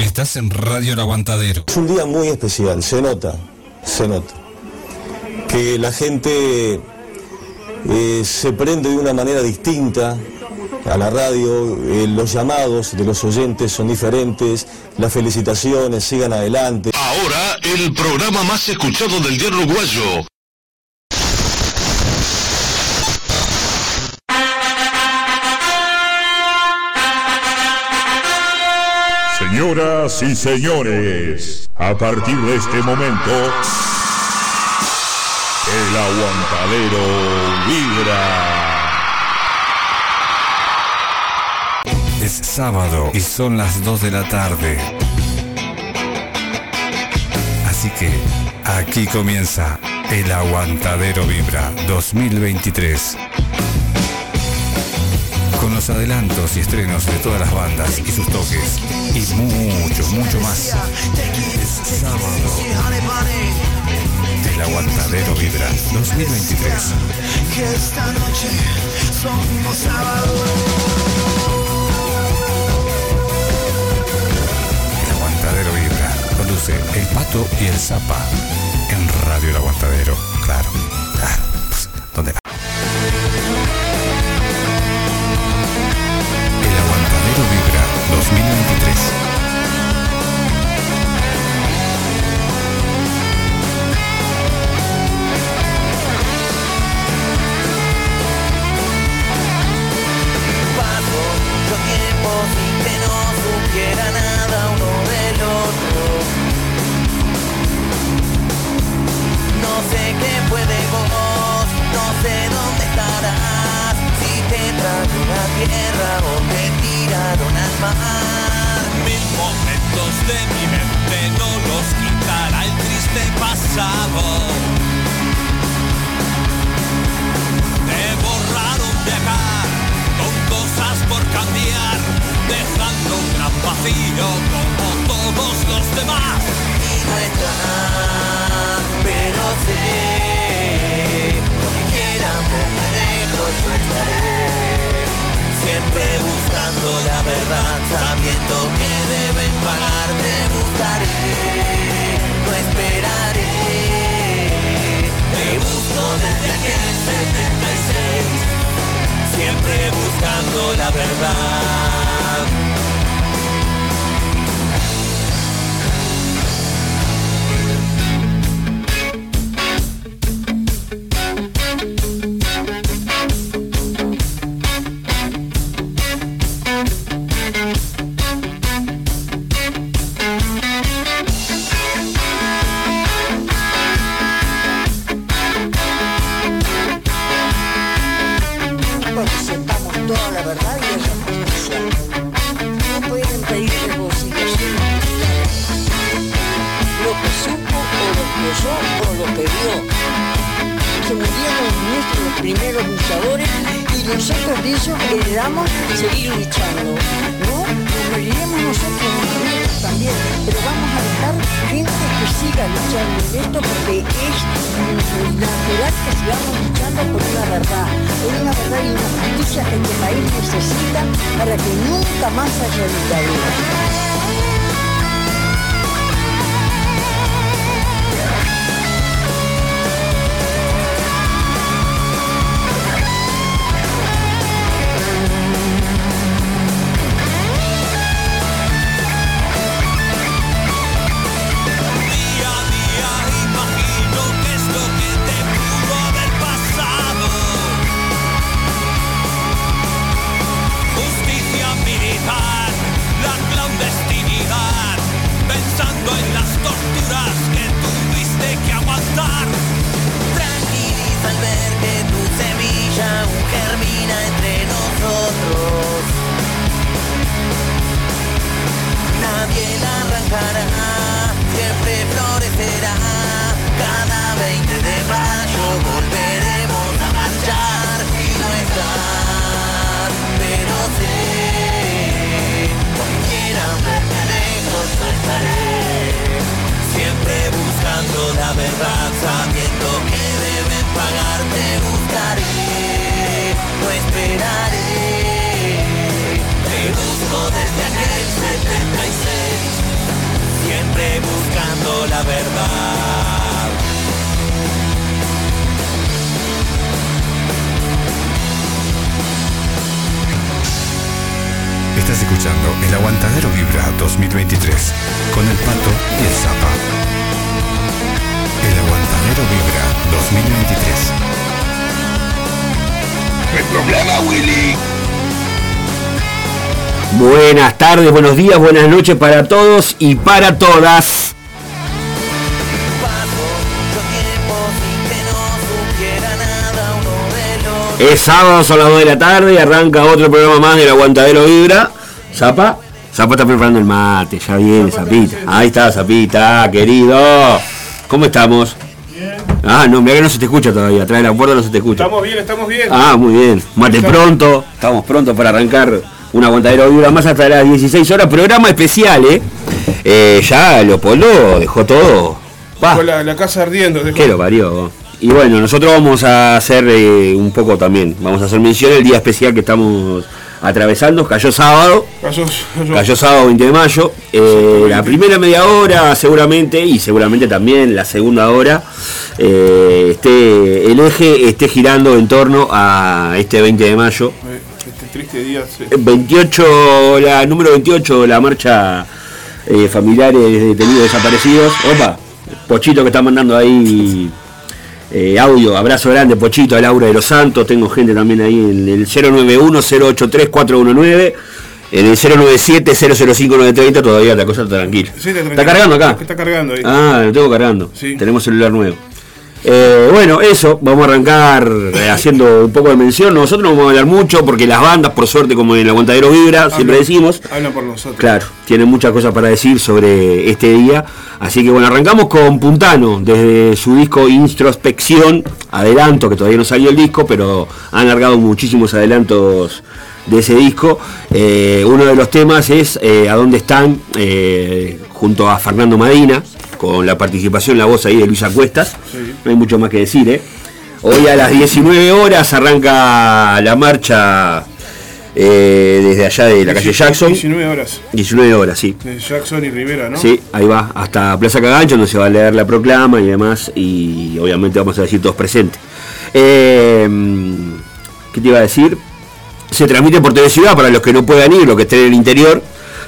Estás en Radio El Aguantadero. Es un día muy especial, se nota, se nota. Que la gente eh, se prende de una manera distinta a la radio, eh, los llamados de los oyentes son diferentes, las felicitaciones, sigan adelante. Ahora, el programa más escuchado del diario uruguayo. Y señores, a partir de este momento, el aguantadero vibra. Es sábado y son las 2 de la tarde. Así que aquí comienza el Aguantadero Vibra 2023. Los adelantos y estrenos de todas las bandas y sus toques. Y mucho, mucho más. Es sábado. El Aguantadero Vibra 2023. Que esta noche somos sábado. El Aguantadero Vibra. Conduce El Pato y el Zapa. En Radio El Aguantadero. Claro, claro. ¿Dónde va? ¡Militres! Pasó mucho tiempo sin que no supiera nada uno del otro. No sé qué puede con vos, no sé dónde estarás, si te traigo la tierra o te ti al mar. Mil momentos de mi mente no los quitará el triste pasado. Te borraron de acá, con cosas por cambiar, dejando un gran vacío como todos los demás. Y no está, pero sé lo que quieran me dejo yo estaré. Siempre buscando la verdad, sabiendo que deben pagar, te buscaré, no esperaré. Te busco desde aquel 76, siempre buscando la verdad. No, nos moriremos nosotros también, pero vamos a dejar gente que siga luchando en esto porque es natural que sigamos luchando por una verdad, por una verdad y una justicia que este país necesita para que nunca más haya dictadura. Tardes, buenos días, buenas noches para todos y para todas. Es sábado, son las 2 de la tarde y arranca otro programa más del Aguantadero Vibra. Zapa, Zapa está preparando el mate, ya viene Zapita. Ahí está Zapita, querido. ¿Cómo estamos? Ah, no, mira que no se te escucha todavía, trae la puerta no se te escucha. Estamos bien, estamos bien. Ah, muy bien. Mate pronto. Estamos prontos para arrancar un aguantadero vibra más hasta las 16 horas. Programa especial, ¿eh? Eh, ya Leopoldo dejó todo. La, la casa ardiendo. dejó. que lo parió. Y bueno, nosotros vamos a hacer eh, un poco también. Vamos a hacer mención el día especial que estamos atravesando. Cayó sábado. Cayó- cayó- Cayó sábado 20 de mayo. Eh, la primera media hora seguramente y seguramente también la segunda hora eh, esté, el eje esté girando en torno a este 20 de mayo. Eh, Este triste día. sí. 28, la número 28, la marcha eh, familiares de detenidos desaparecidos. Opa, Pochito que está mandando ahí eh, audio, abrazo grande, Pochito, a Laura de los Santos, tengo gente también ahí en el 091-083-419, en el 097-005-930, todavía la cosa está tranquila. Sí, ¿Está cargando acá? Está cargando ahí. Ah, lo tengo cargando. Sí. Tenemos celular nuevo. Eh, bueno, eso, vamos a arrancar eh, haciendo un poco de mención. Nosotros no vamos a hablar mucho porque las bandas, por suerte, como en el Aguantadero Vibra, siempre decimos, Hablan por nosotros. claro, tienen muchas cosas para decir sobre este día. Así que bueno, arrancamos con Puntano, desde su disco Introspección, adelanto, que todavía no salió el disco, pero han largado muchísimos adelantos de ese disco. Eh, uno de los temas es eh, A dónde están, eh, junto a Fernando Madina, con la participación, la voz ahí de Luisa Cuestas. Sí. No hay mucho más que decir, ¿eh? Hoy a las 19 horas arranca la marcha desde allá de la calle Jackson. 19 horas. 19 horas, sí. De Jackson y Rivera, ¿no? Sí, ahí va, hasta Plaza Cagancho, donde se va a leer la proclama y demás, y obviamente vamos a decir todos presentes. ¿Qué te iba a decir? Se transmite por TV Ciudad para los que no puedan ir, los que estén en el interior.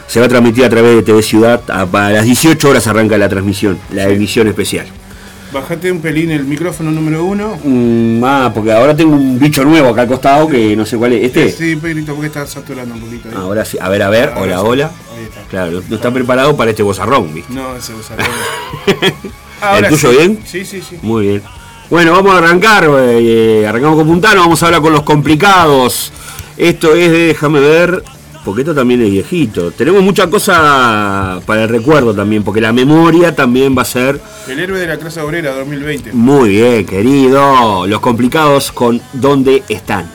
Se va a transmitir a través de TV Ciudad. A, a las 18 horas arranca la transmisión, la emisión especial. Bajate un pelín el micrófono número uno. Mm, ah, porque ahora tengo un bicho nuevo acá al costado que no sé cuál es. ¿Este? Sí, Pedrito, porque está saturando un poquito ahí. Ahora sí, a ver, a ver, Ahora hola, sí. hola. Ahí está. Claro, no está preparado para este bozarrón, ¿viste? No, ese sacó. ¿El tuyo sí. bien? Sí, sí, sí. Muy bien. Bueno, vamos a arrancar. eh, arrancamos con Puntano, vamos a hablar con los complicados. Esto es de, déjame ver, porque esto también es viejito. Tenemos mucha cosa para el recuerdo también, porque la memoria también va a ser El héroe de la clase obrera 2020. muy bien, querido. Los complicados con dónde están.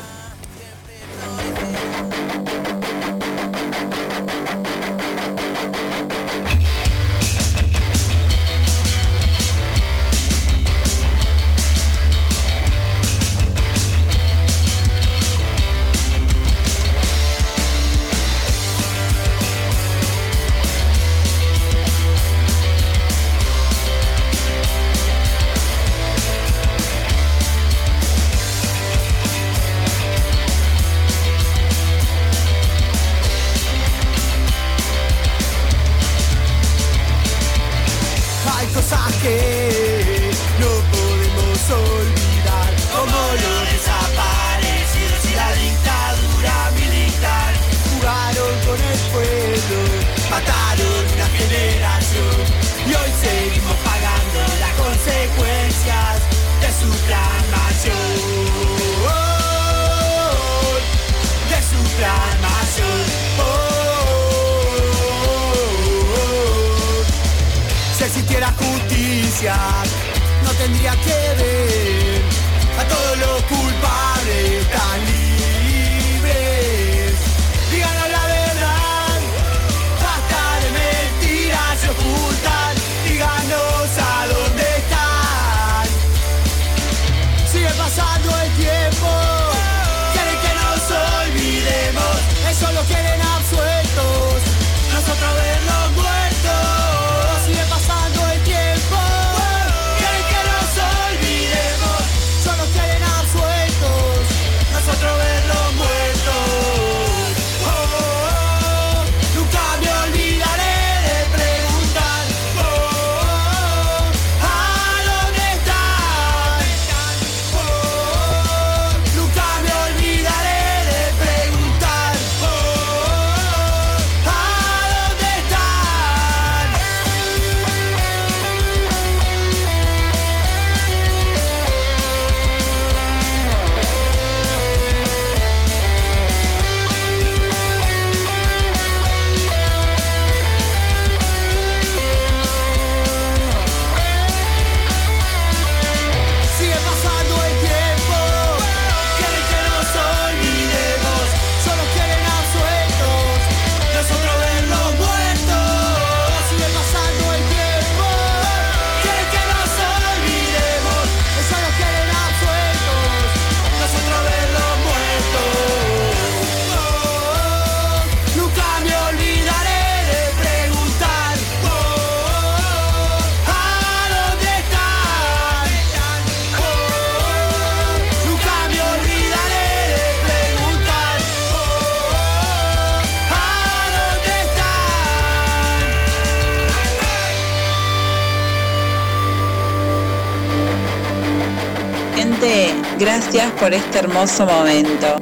Por este hermoso momento.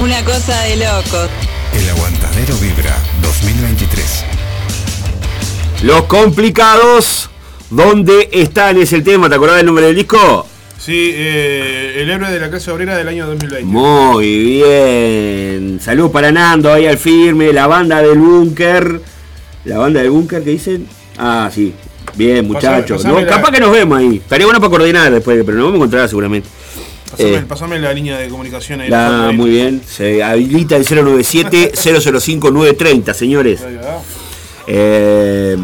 Una cosa de locos. El Aguantadero Vibra 2023. Los complicados, ¿dónde están? Es el tema, ¿te acordás del nombre del disco? Sí, eh, el héroe de la clase obrera del año 2020. Muy bien. Salud para Nando ahí al firme, la banda del búnker. La banda del búnker, ¿qué dicen? Ah, sí. Bien, muchachos. la- capaz que nos vemos ahí. Estaría bueno para coordinar después, pero nos vamos a encontrar seguramente. Pasame, Eh, pasame la línea de comunicación ahí. la- muy bien. Se habilita el 097-005-930, señores. Eh,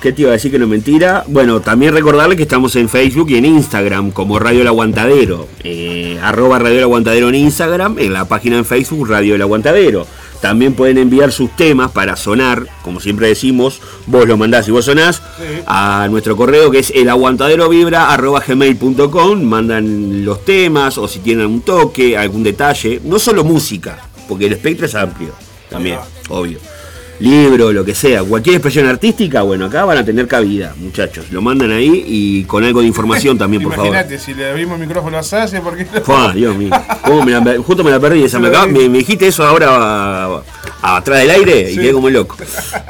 ¿Qué te iba a decir que no es mentira? Bueno, también recordarles que estamos en Facebook y en Instagram como Radio El Aguantadero. Eh, arroba Radio El Aguantadero en Instagram, en la página en Facebook Radio El Aguantadero. También pueden enviar sus temas para sonar, como siempre decimos, vos lo mandás y vos sonás, a nuestro correo que es elaguantadero.vibra.gmail.com Mandan los temas o si tienen un toque, algún detalle, no solo música, porque el espectro es amplio, también, obvio libro, lo que sea, cualquier expresión artística, bueno, acá van a tener cabida, muchachos. Lo mandan ahí y con algo de información también, por favor. Imagínate, si le abrimos el micrófono a Sase, porque. Fua, Dios mío. ¿Cómo me la- justo me la perdí esa. Me, me- me dijiste eso ahora atrás del aire y Sí. quedé como loco.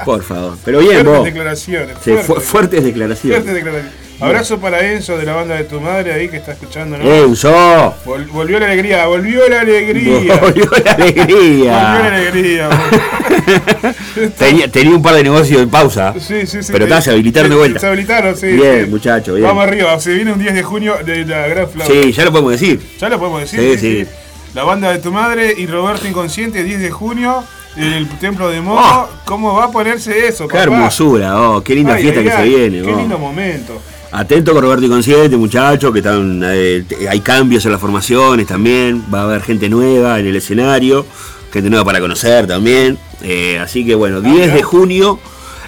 Por favor. Pero bien, Fuertes vos. declaraciones. Sí, fu- fuertes declaraciones. Fuertes declaraciones. Abrazo para Enzo de la banda de tu madre ahí que está escuchando. ¿no? Enzo. Vol- volvió la alegría, volvió la alegría. Volvió la alegría. Volvió la alegría. Tenía, tenía un par de negocios en pausa. Sí, sí, sí. Pero te- está, se habilitaron de vuelta. Se habilitaron, sí. Bien, sí. muchacho, bien. Vamos arriba, se viene un 10 de junio de la gran flauta. Sí, ya lo podemos decir. Ya lo podemos decir. Sí, sí. La banda de tu madre y Roberto Inconsciente, 10 de junio, en el templo de Momo. Oh. ¿Cómo va a ponerse eso, Qué papá? hermosura, oh, qué linda Ay, fiesta ay, que se viene. Qué oh. lindo momento. Atento con Roberto y Consciente, muchachos, que están, eh, hay cambios en las formaciones también, va a haber gente nueva en el escenario, gente nueva para conocer también. eh, así que bueno, 10 de junio,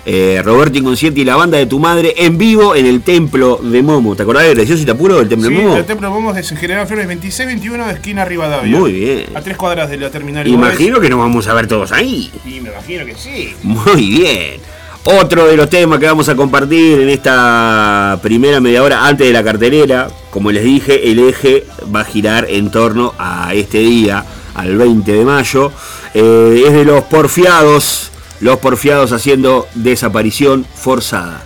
eh, Roberto Inconsciente y la banda de tu madre en vivo en el templo de Momo. ¿Te acordás de Gracioso y Tapuro del templo Sí, de Momo? el templo de Momo es en General Flores 26-21 de esquina Rivadavia. Muy bien. A tres cuadras de la terminal. Imagino que nos vamos a ver todos ahí. Sí, me imagino que sí. Muy bien. Otro de los temas que vamos a compartir en esta primera media hora antes de la cartelera, como les dije, el eje va a girar en torno a este día, al 20 de mayo. Eh, es de los porfiados, los porfiados haciendo desaparición forzada.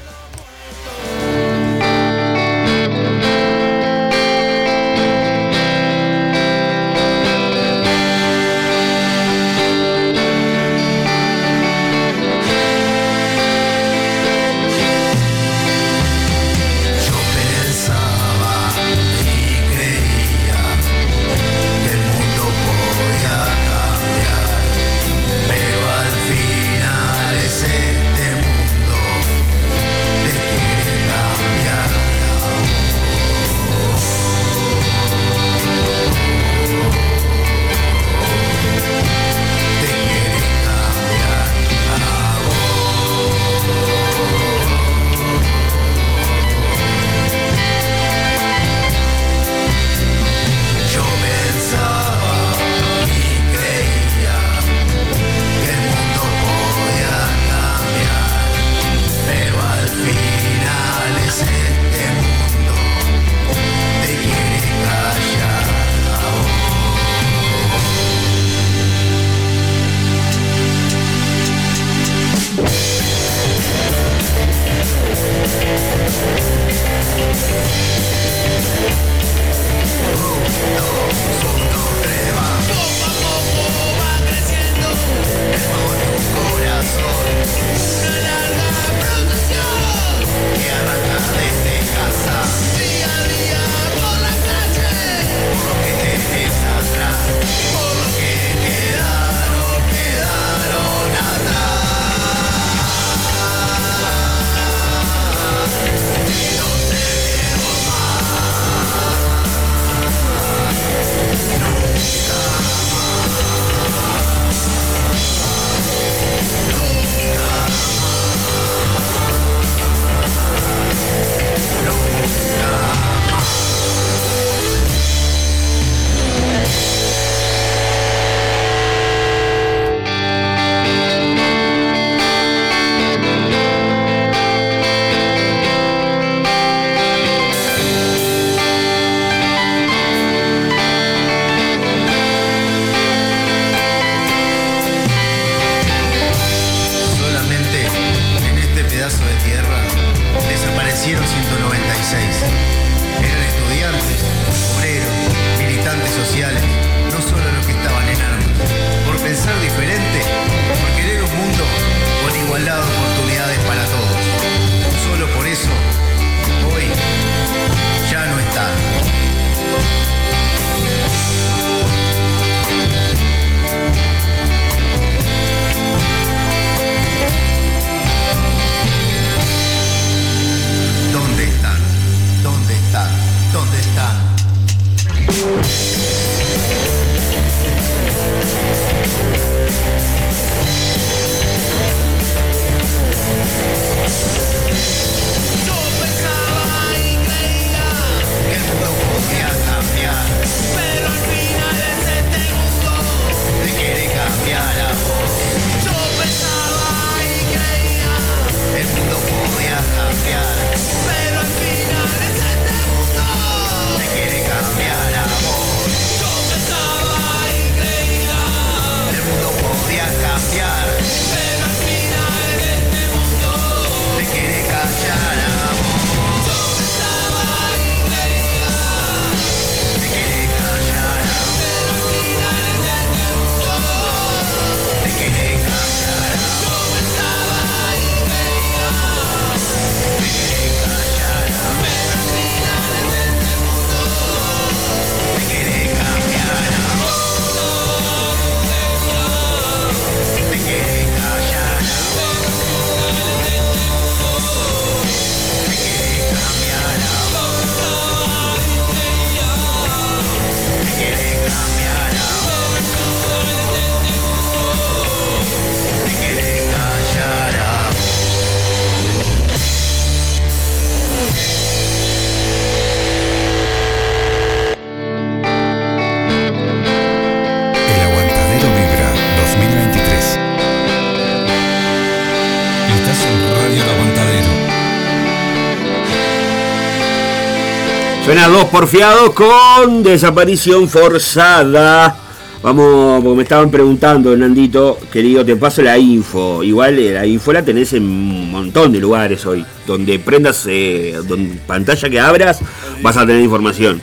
Porfiados con desaparición forzada. Vamos, me estaban preguntando, Nandito, querido, te paso la info. Igual eh, la info la tenés en un montón de lugares hoy. Donde prendas, eh, donde, pantalla que abras, vas a tener información.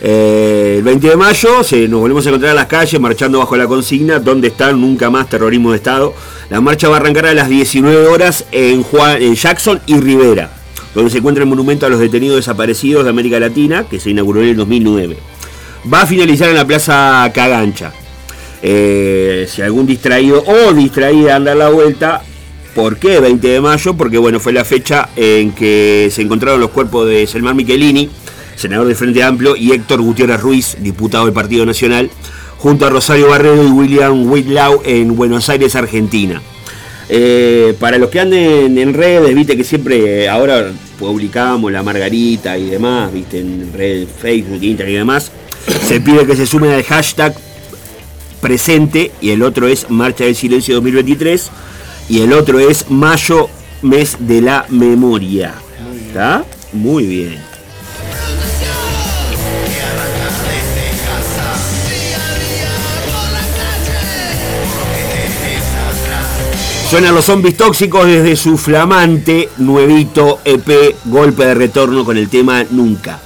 Eh, el 20 de mayo se, nos volvemos a encontrar en las calles marchando bajo la consigna ¿Dónde están? Nunca más terrorismo de Estado. La marcha va a arrancar a las 19 horas en, Juan, en Jackson y Rivera, donde se encuentra el monumento a los detenidos desaparecidos de América Latina, que se inauguró en el 2009. Va a finalizar en la Plaza Cagancha. Eh, si algún distraído o distraída anda la vuelta, ¿por qué 20 de mayo? Porque bueno, fue la fecha en que se encontraron los cuerpos de Selmar Michelini, senador del Frente Amplio, y Héctor Gutiérrez Ruiz, diputado del Partido Nacional, junto a Rosario Barredo y William Whitlaw en Buenos Aires, Argentina. Eh, para los que anden en redes, viste que siempre ahora publicamos la Margarita y demás, viste, en redes Facebook, Instagram y demás, se pide que se sumen al hashtag presente y el otro es Marcha del Silencio 2023 y el otro es Mayo, mes de la memoria. ¿Está? Muy bien. Suenan los zombies tóxicos desde su flamante, nuevito EP Golpe de Retorno con el tema Nunca.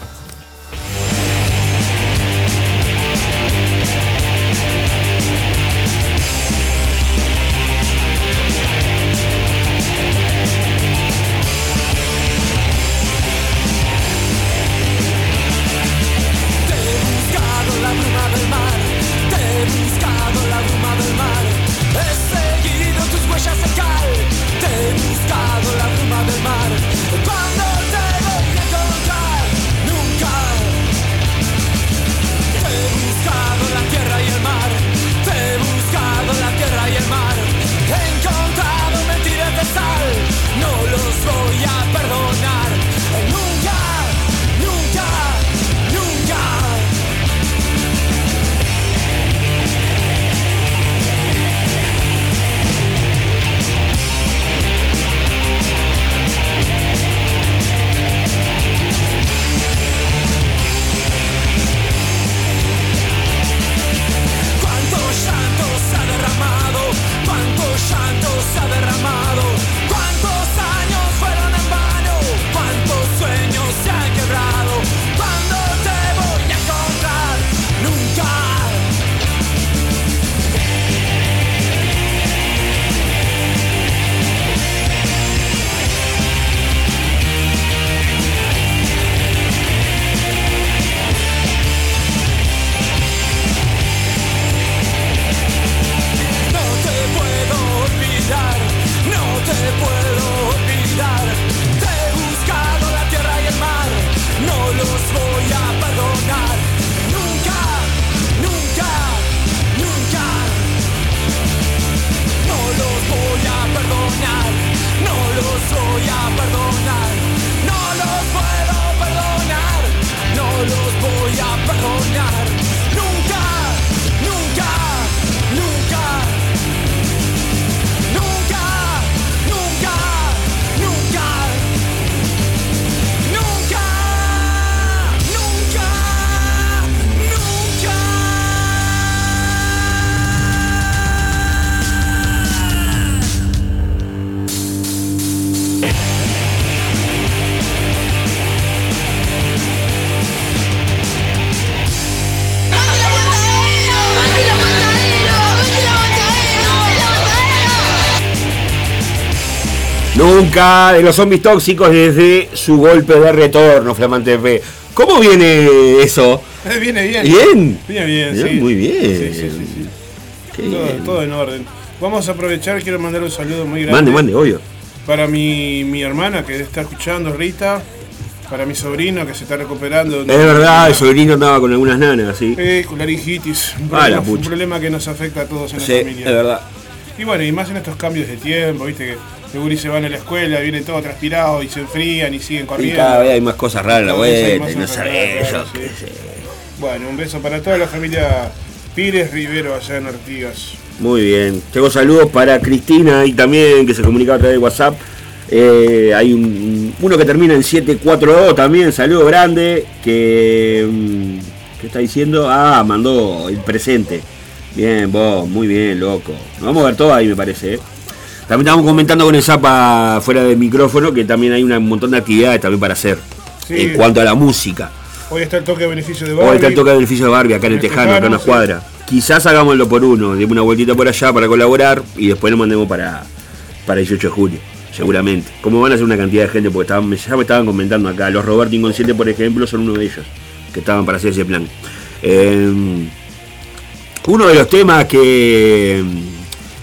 De los zombies tóxicos desde su golpe de retorno, Flamante F. ¿Cómo viene eso? Eh, Viene bien. ¿Bien? Viene bien, Bien, sí. muy bien. Sí, sí, Todo, bien. todo en orden. Vamos a aprovechar, quiero mandar un saludo muy grande. Mande, mande, obvio. Para mi, mi hermana que está escuchando, Rita. Para mi sobrino que se está recuperando. Es verdad, el sobrino andaba con algunas nanas, sí. Eh, con laringitis. Un Ah, problema, un problema que nos afecta a todos en Sí, la es familia. verdad. Y bueno, y más en estos cambios de tiempo, viste que los guris se van a la escuela, vienen todos transpirados y se enfrían y siguen Y corriendo. cada vez hay más cosas raras la vuelta, y no sabés yo. Bueno, un beso para toda la familia Pires Rivero allá en Artigas. Muy bien. Tengo saludos para Cristina y también que se comunicaba a través de WhatsApp. Eh, hay un, uno que termina en 742 también, saludo grande, que mm, ¿qué está diciendo? Ah, mandó el presente. Bien, vos, muy bien, loco. Nos Vamos a ver todo ahí, me parece. ¿eh? También estamos comentando con el Zapa fuera del micrófono que también hay un montón de actividades también para hacer Sí. en cuanto a la música. Hoy está el toque de beneficio de Barbie. Hoy está el toque del edificio de Barbie acá en el En el Tejano, acá en la Tejano, sí. cuadra. Quizás hagámoslo por uno, demos una vueltita por allá para colaborar y después lo mandemos para, para el 18 de julio, seguramente. Como van a ser una cantidad de gente, porque estaban, ya me estaban comentando acá, los Roberto Inconsciente, por ejemplo, son uno de ellos, que estaban para hacer ese plan. Eh, uno de los temas que mm,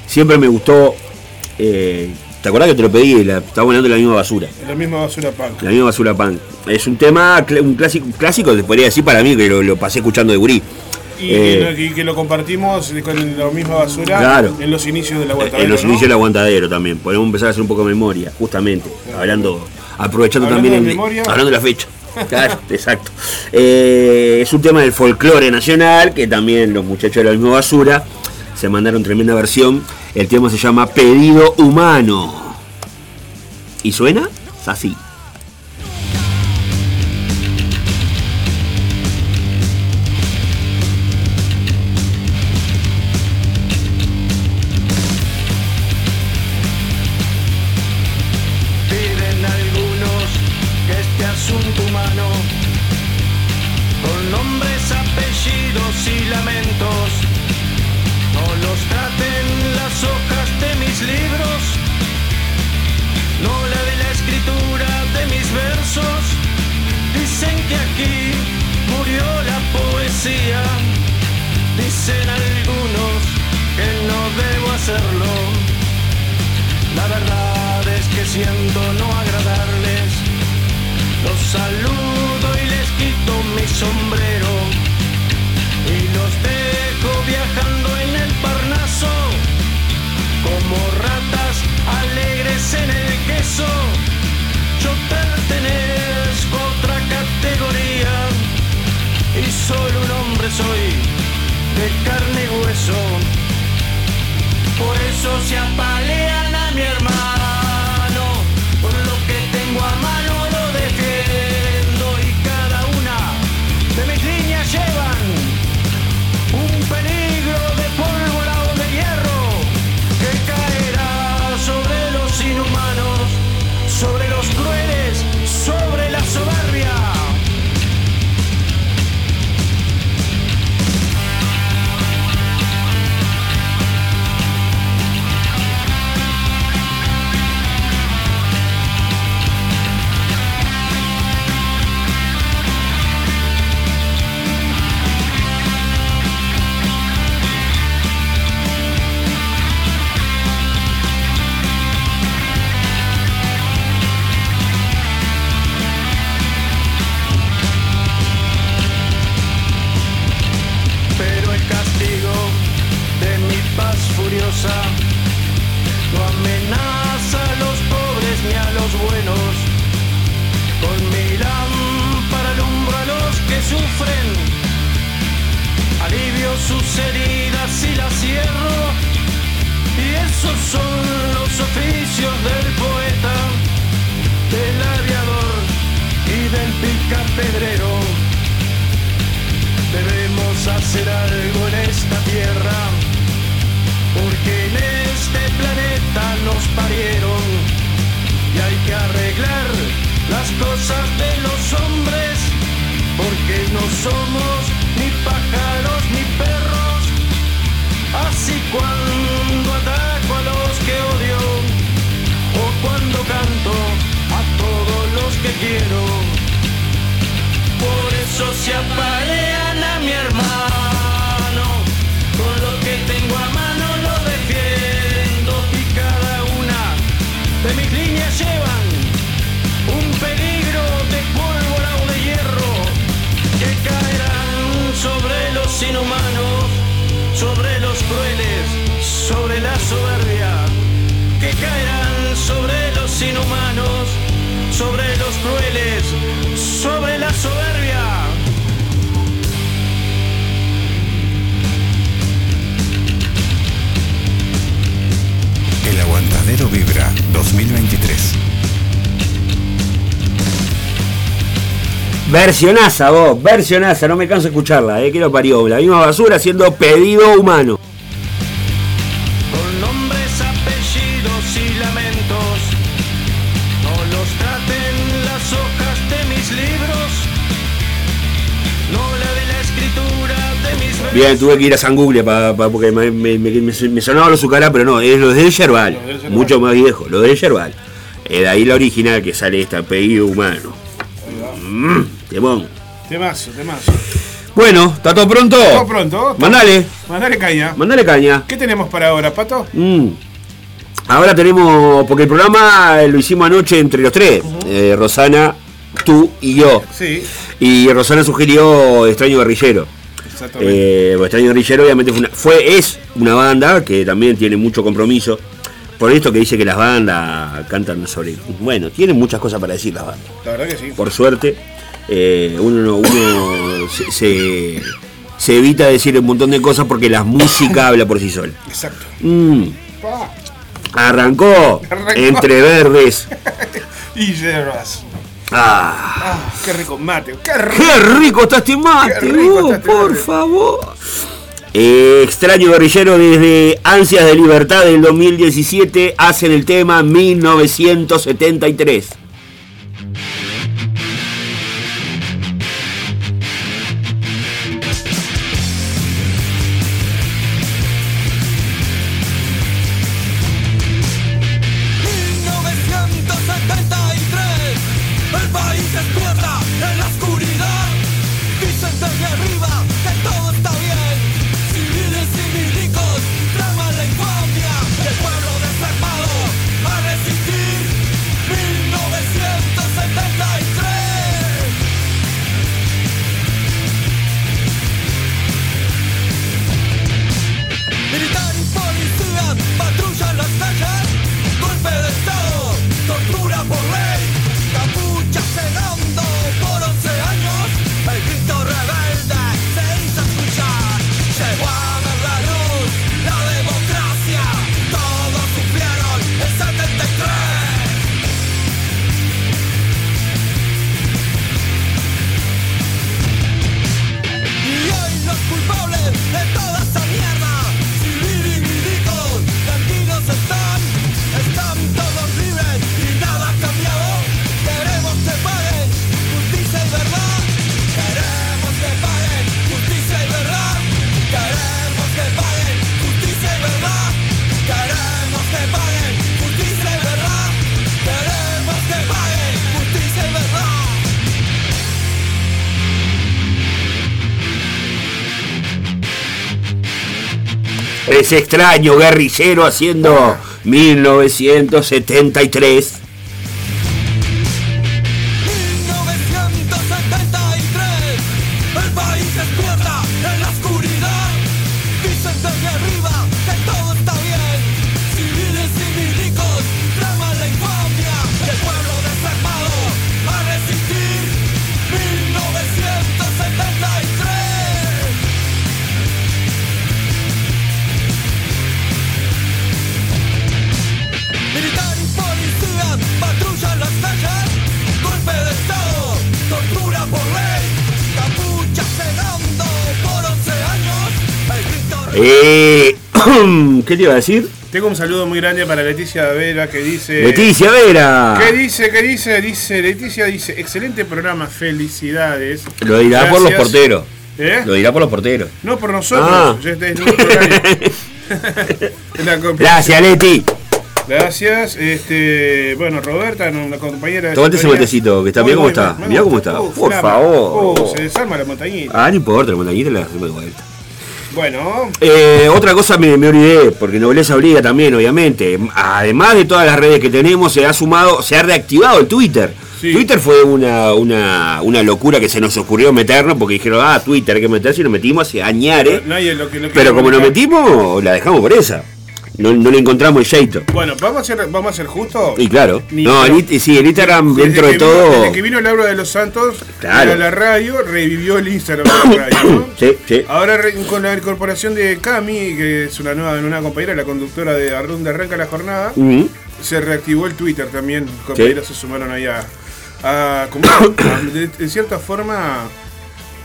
siempre me gustó, eh, ¿te acordás que te lo pedí? La, estaba hablando de la misma basura. La misma basura punk. La misma basura pan. Es un tema, un clásico, clásico, te podría decir para mí, que lo, lo pasé escuchando de gurí. Y, Eh, que, lo- y que lo compartimos con la misma basura Claro. en los inicios del aguantadero. en los ¿no? inicios del aguantadero también. Podemos empezar a hacer un poco de memoria, justamente. Hablando, aprovechando Hablando también de el- memoria. hablando de la fecha. Claro, exacto. Eh, es un tema del folclore nacional, que también los muchachos de la misma basura se mandaron tremenda versión. El tema se llama Pedido Humano. ¿Y suena? Así. Esos son los oficios del poeta, del aviador y del picapedrero. Debemos hacer algo en esta tierra, porque en este planeta nos parieron y hay que cosas de los hombres, porque no somos ni pájaros ni perros. Así cuando a los que odio, o cuando canto a todos los que quiero. Por eso se apalean a mi hermano, con lo que tengo a mano lo defiendo y cada una de mis líneas llevan un peligro de pólvora o de hierro que caerán sobre los inhumanos, sobre los crueles, sobre la soberbia, que caerán sobre los inhumanos, sobre los crueles, sobre la soberbia. El Aguantadero Vibra 2023. Versionaza vos, versionaza, no me canso de escucharla, eh, que lo parió. La misma basura haciendo pedido humano. Bien, tuve que ir a San Google pa- pa- porque me, me- me- me- sonaba pero no, es lo del Yerbal, mucho más viejo, lo del Yerbal. Eh, de ahí la original que sale esta, pedido humano. Mm, temón. Temazo, temazo. Bueno, ¿está todo pronto? Todo pronto. Mandale, Mandale caña. mandale caña. ¿Qué tenemos para ahora, Pato? Mm. Ahora tenemos, porque el programa lo hicimos anoche entre los tres, eh, Rosana, tú y yo. Sí, Y Rosana sugirió Extraño Guerrillero. Eh, Extraño Guerrillero obviamente fue, una- fue- es una banda que también tiene mucho compromiso. Por esto que dice que las bandas cantan sobre... Bueno, tienen muchas cosas para decir las bandas. La verdad que sí. Por suerte, eh, uno, no- uno se, se- se evita decir un montón de cosas porque la música habla por sí sola. Exacto. Mm, arrancó, Arrancó. entre verdes. Y hierbas. Ah, Ah, qué rico mate. Qué rico. ¡Qué rico está este mate! Rico uh, está este por mate. favor. Eh, extraño guerrillero desde Ansias de Libertad del 2017 hacen el tema 1973. Es extraño guerrillero haciendo 1973. 1973 ¿Qué te iba a decir? Tengo un saludo muy grande para Leticia Vera que dice. Leticia Vera. ¿Qué dice? ¿Qué dice? Dice, Leticia dice, excelente programa, felicidades. Lo dirá por los porteros. ¿Eh? Lo dirá por los porteros. No por nosotros. Ah. Gracias, Leti. Gracias. Este, bueno, Roberta, una compañera Tomate ese matecito, que está. Mirá cómo está. Mirá cómo está. Por favor. Uh, se desarma la montañita. Ah, no importa, la montañita la hacemos de vuelta. Bueno, Eh, otra cosa me, me olvidé, porque Nobleza obliga también, obviamente. Además de todas las redes que tenemos, se ha sumado, se ha reactivado el Twitter. Twitter fue una, una, una locura que se nos ocurrió meternos, porque dijeron, ah, Twitter hay que meterse y nos metimos lo que lo que Pero como nos metimos, la dejamos por esa. No, no le encontramos el jeito. Bueno, vamos a ser, vamos a ser justos. Y claro. Ni- no, en sí, en Instagram, Desde dentro de vino- todo. desde que vino Laura de los Santos Claro. a la radio, revivió el Instagram de la radio. ¿no? Sí, sí. Ahora con la incorporación de Cami, que es una nueva una compañera, la conductora de A Donde Arranca la Jornada, se reactivó el Twitter también. Compañeros se sumaron ahí a, a- como- a- de, de cierta forma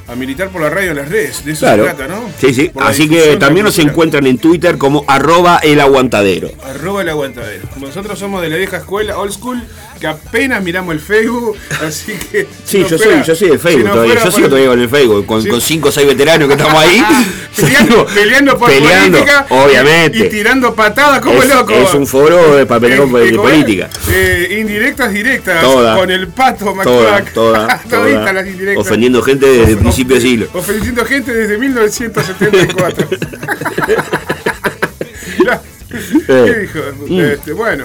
a militar por la radio en las redes. De eso Claro. se trata, ¿no? Sí, sí. Por Así que también nos encuentran en Twitter como arroba el aguantadero. Arroba el aguantadero. Nosotros somos de la vieja escuela, old school, que apenas miramos el Facebook, así que. Sí, si yo fuera- soy, yo soy de Facebook todavía. Yo sigo el- todavía con el Facebook, con, Sí. con cinco o seis veteranos que estamos ahí. Peleando, peleando por Peleando, política obviamente. y tirando patadas como es, loco. es un foro de papel Eh, de, eh, ¿cómo es? política. Eh, indirectas, directas. Toda. Con el pato Toda, McCrack. toda, Toditas toda. las indirectas. Ofendiendo gente desde el principio del siglo. Ofendiendo gente desde 1974. ¿Qué dijo? Mm. Este, bueno.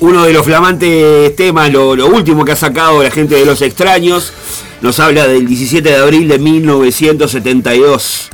Uno de los flamantes temas, lo, último que ha sacado la gente de los extraños, nos habla del 17 de abril de 1972.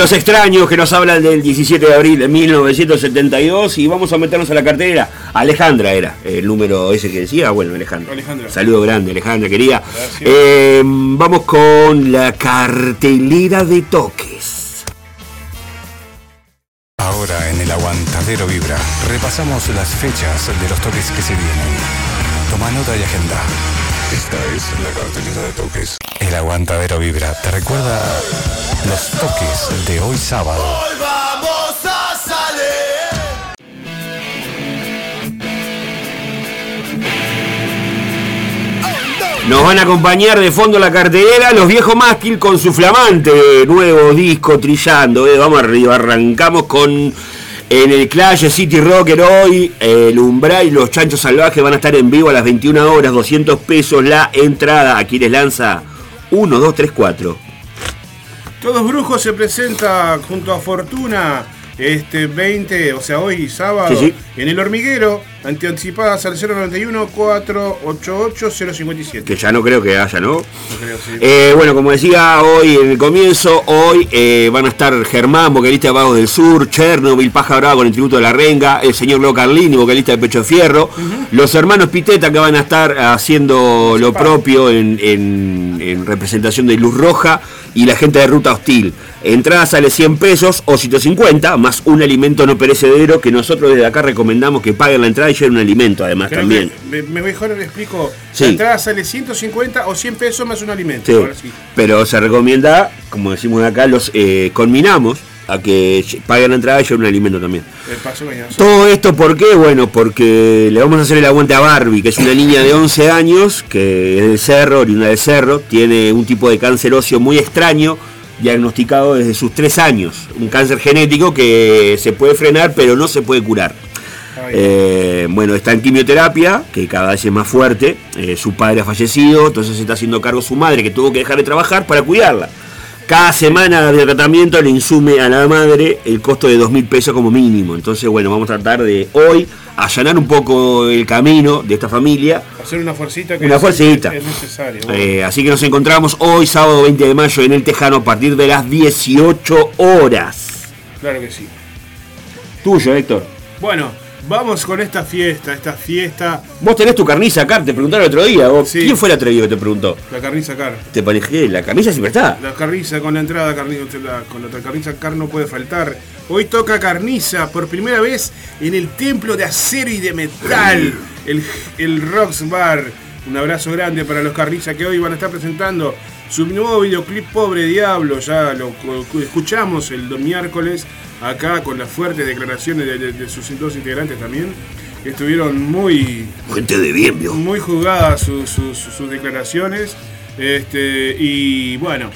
Los extraños que nos hablan del 17 de abril de 1972 y vamos a meternos a la cartera. Alejandra era el número ese que decía. Bueno, Alejandra. Alejandra. Saludo grande, Alejandra, querida. Eh, vamos con la cartelera de toques. Ahora en el Aguantadero Vibra repasamos las fechas de los toques que se vienen. Toma nota y agenda. Esta es la cartelera de toques. El Aguantadero Vibra te recuerda los toques de hoy sábado. vamos a salir. Nos van a acompañar de fondo la cartelera los viejos mástil con su flamante nuevo disco trillando. eh. Vamos arriba, arrancamos con en el Clash City Rocker hoy. El Umbral y los Chanchos Salvajes van a estar en vivo a las 21 horas, 200 pesos la entrada. Aquí les lanza 1, 2, 3, 4. Todos Brujos se presenta junto a Fortuna este 20, o sea, hoy sábado, Sí, sí. en el hormiguero, anticipadas al 091 488 057. Que ya no creo que haya, ¿no? No creo, sí. Eh, bueno, como decía hoy en el comienzo, hoy eh, van a estar Germán, vocalista de Vagos del Sur, Chernobyl, Paja Brava con el tributo de la Renga, el señor Leo Carlini, vocalista de Pecho Fierro, los hermanos Piteta que van a estar haciendo lo propio en, en- en representación de Luz Roja y la gente de Ruta Hostil. Entrada sale 100 pesos o 150, más un alimento no perecedero que nosotros desde acá recomendamos que paguen la entrada y lleven un alimento además Creo también. me, me- mejor le explico. Sí. La entrada sale 150 o 100 pesos más un alimento. Sí, Ahora sí. pero se recomienda, como decimos acá, los eh, conminamos a que paguen la entrada y lleven un alimento también. Todo esto, ¿por qué? Bueno, porque le vamos a hacer el aguante a Barbie, que es una niña de 11 años, que es del cerro, oriunda del cerro, tiene un tipo de cáncer óseo muy extraño, diagnosticado desde sus 3 años. Un cáncer genético que se puede frenar, pero no se puede curar. Eh, bueno, está en quimioterapia, que cada vez es más fuerte. eh, su padre ha fallecido, entonces se está haciendo cargo su madre, que tuvo que dejar de trabajar para cuidarla. Cada semana de tratamiento le insume a la madre el costo de dos mil pesos como mínimo. Entonces, bueno, vamos a tratar de hoy allanar un poco el camino de esta familia. Hacer una fuercita que Una es- fuercita. es necesario. Eh, así que nos encontramos hoy, sábado 20 de mayo, en el Tejano a partir de las 18 horas. Claro que sí. Tuyo, Héctor. Bueno, vamos con esta fiesta, esta fiesta, Vos tenés tu carniza acá, te preguntaron el otro día. vos. ¿Quién fue el atrevido que te preguntó? la carniza car. Te parece la camisa siempre está. La carniza con la entrada, carniza, con la carniza car no puede faltar. Hoy toca carniza por primera vez en el templo de acero y de metal, el, el Rocks Bar. Un abrazo grande para los carniza que hoy van a estar presentando su nuevo videoclip Pobre Diablo. Ya lo escuchamos el miércoles acá con las fuertes declaraciones de, de- de sus dos integrantes también. que Estuvieron muy, Gente de bien, vio. muy jugadas sus, sus- sus declaraciones. Este, y bueno,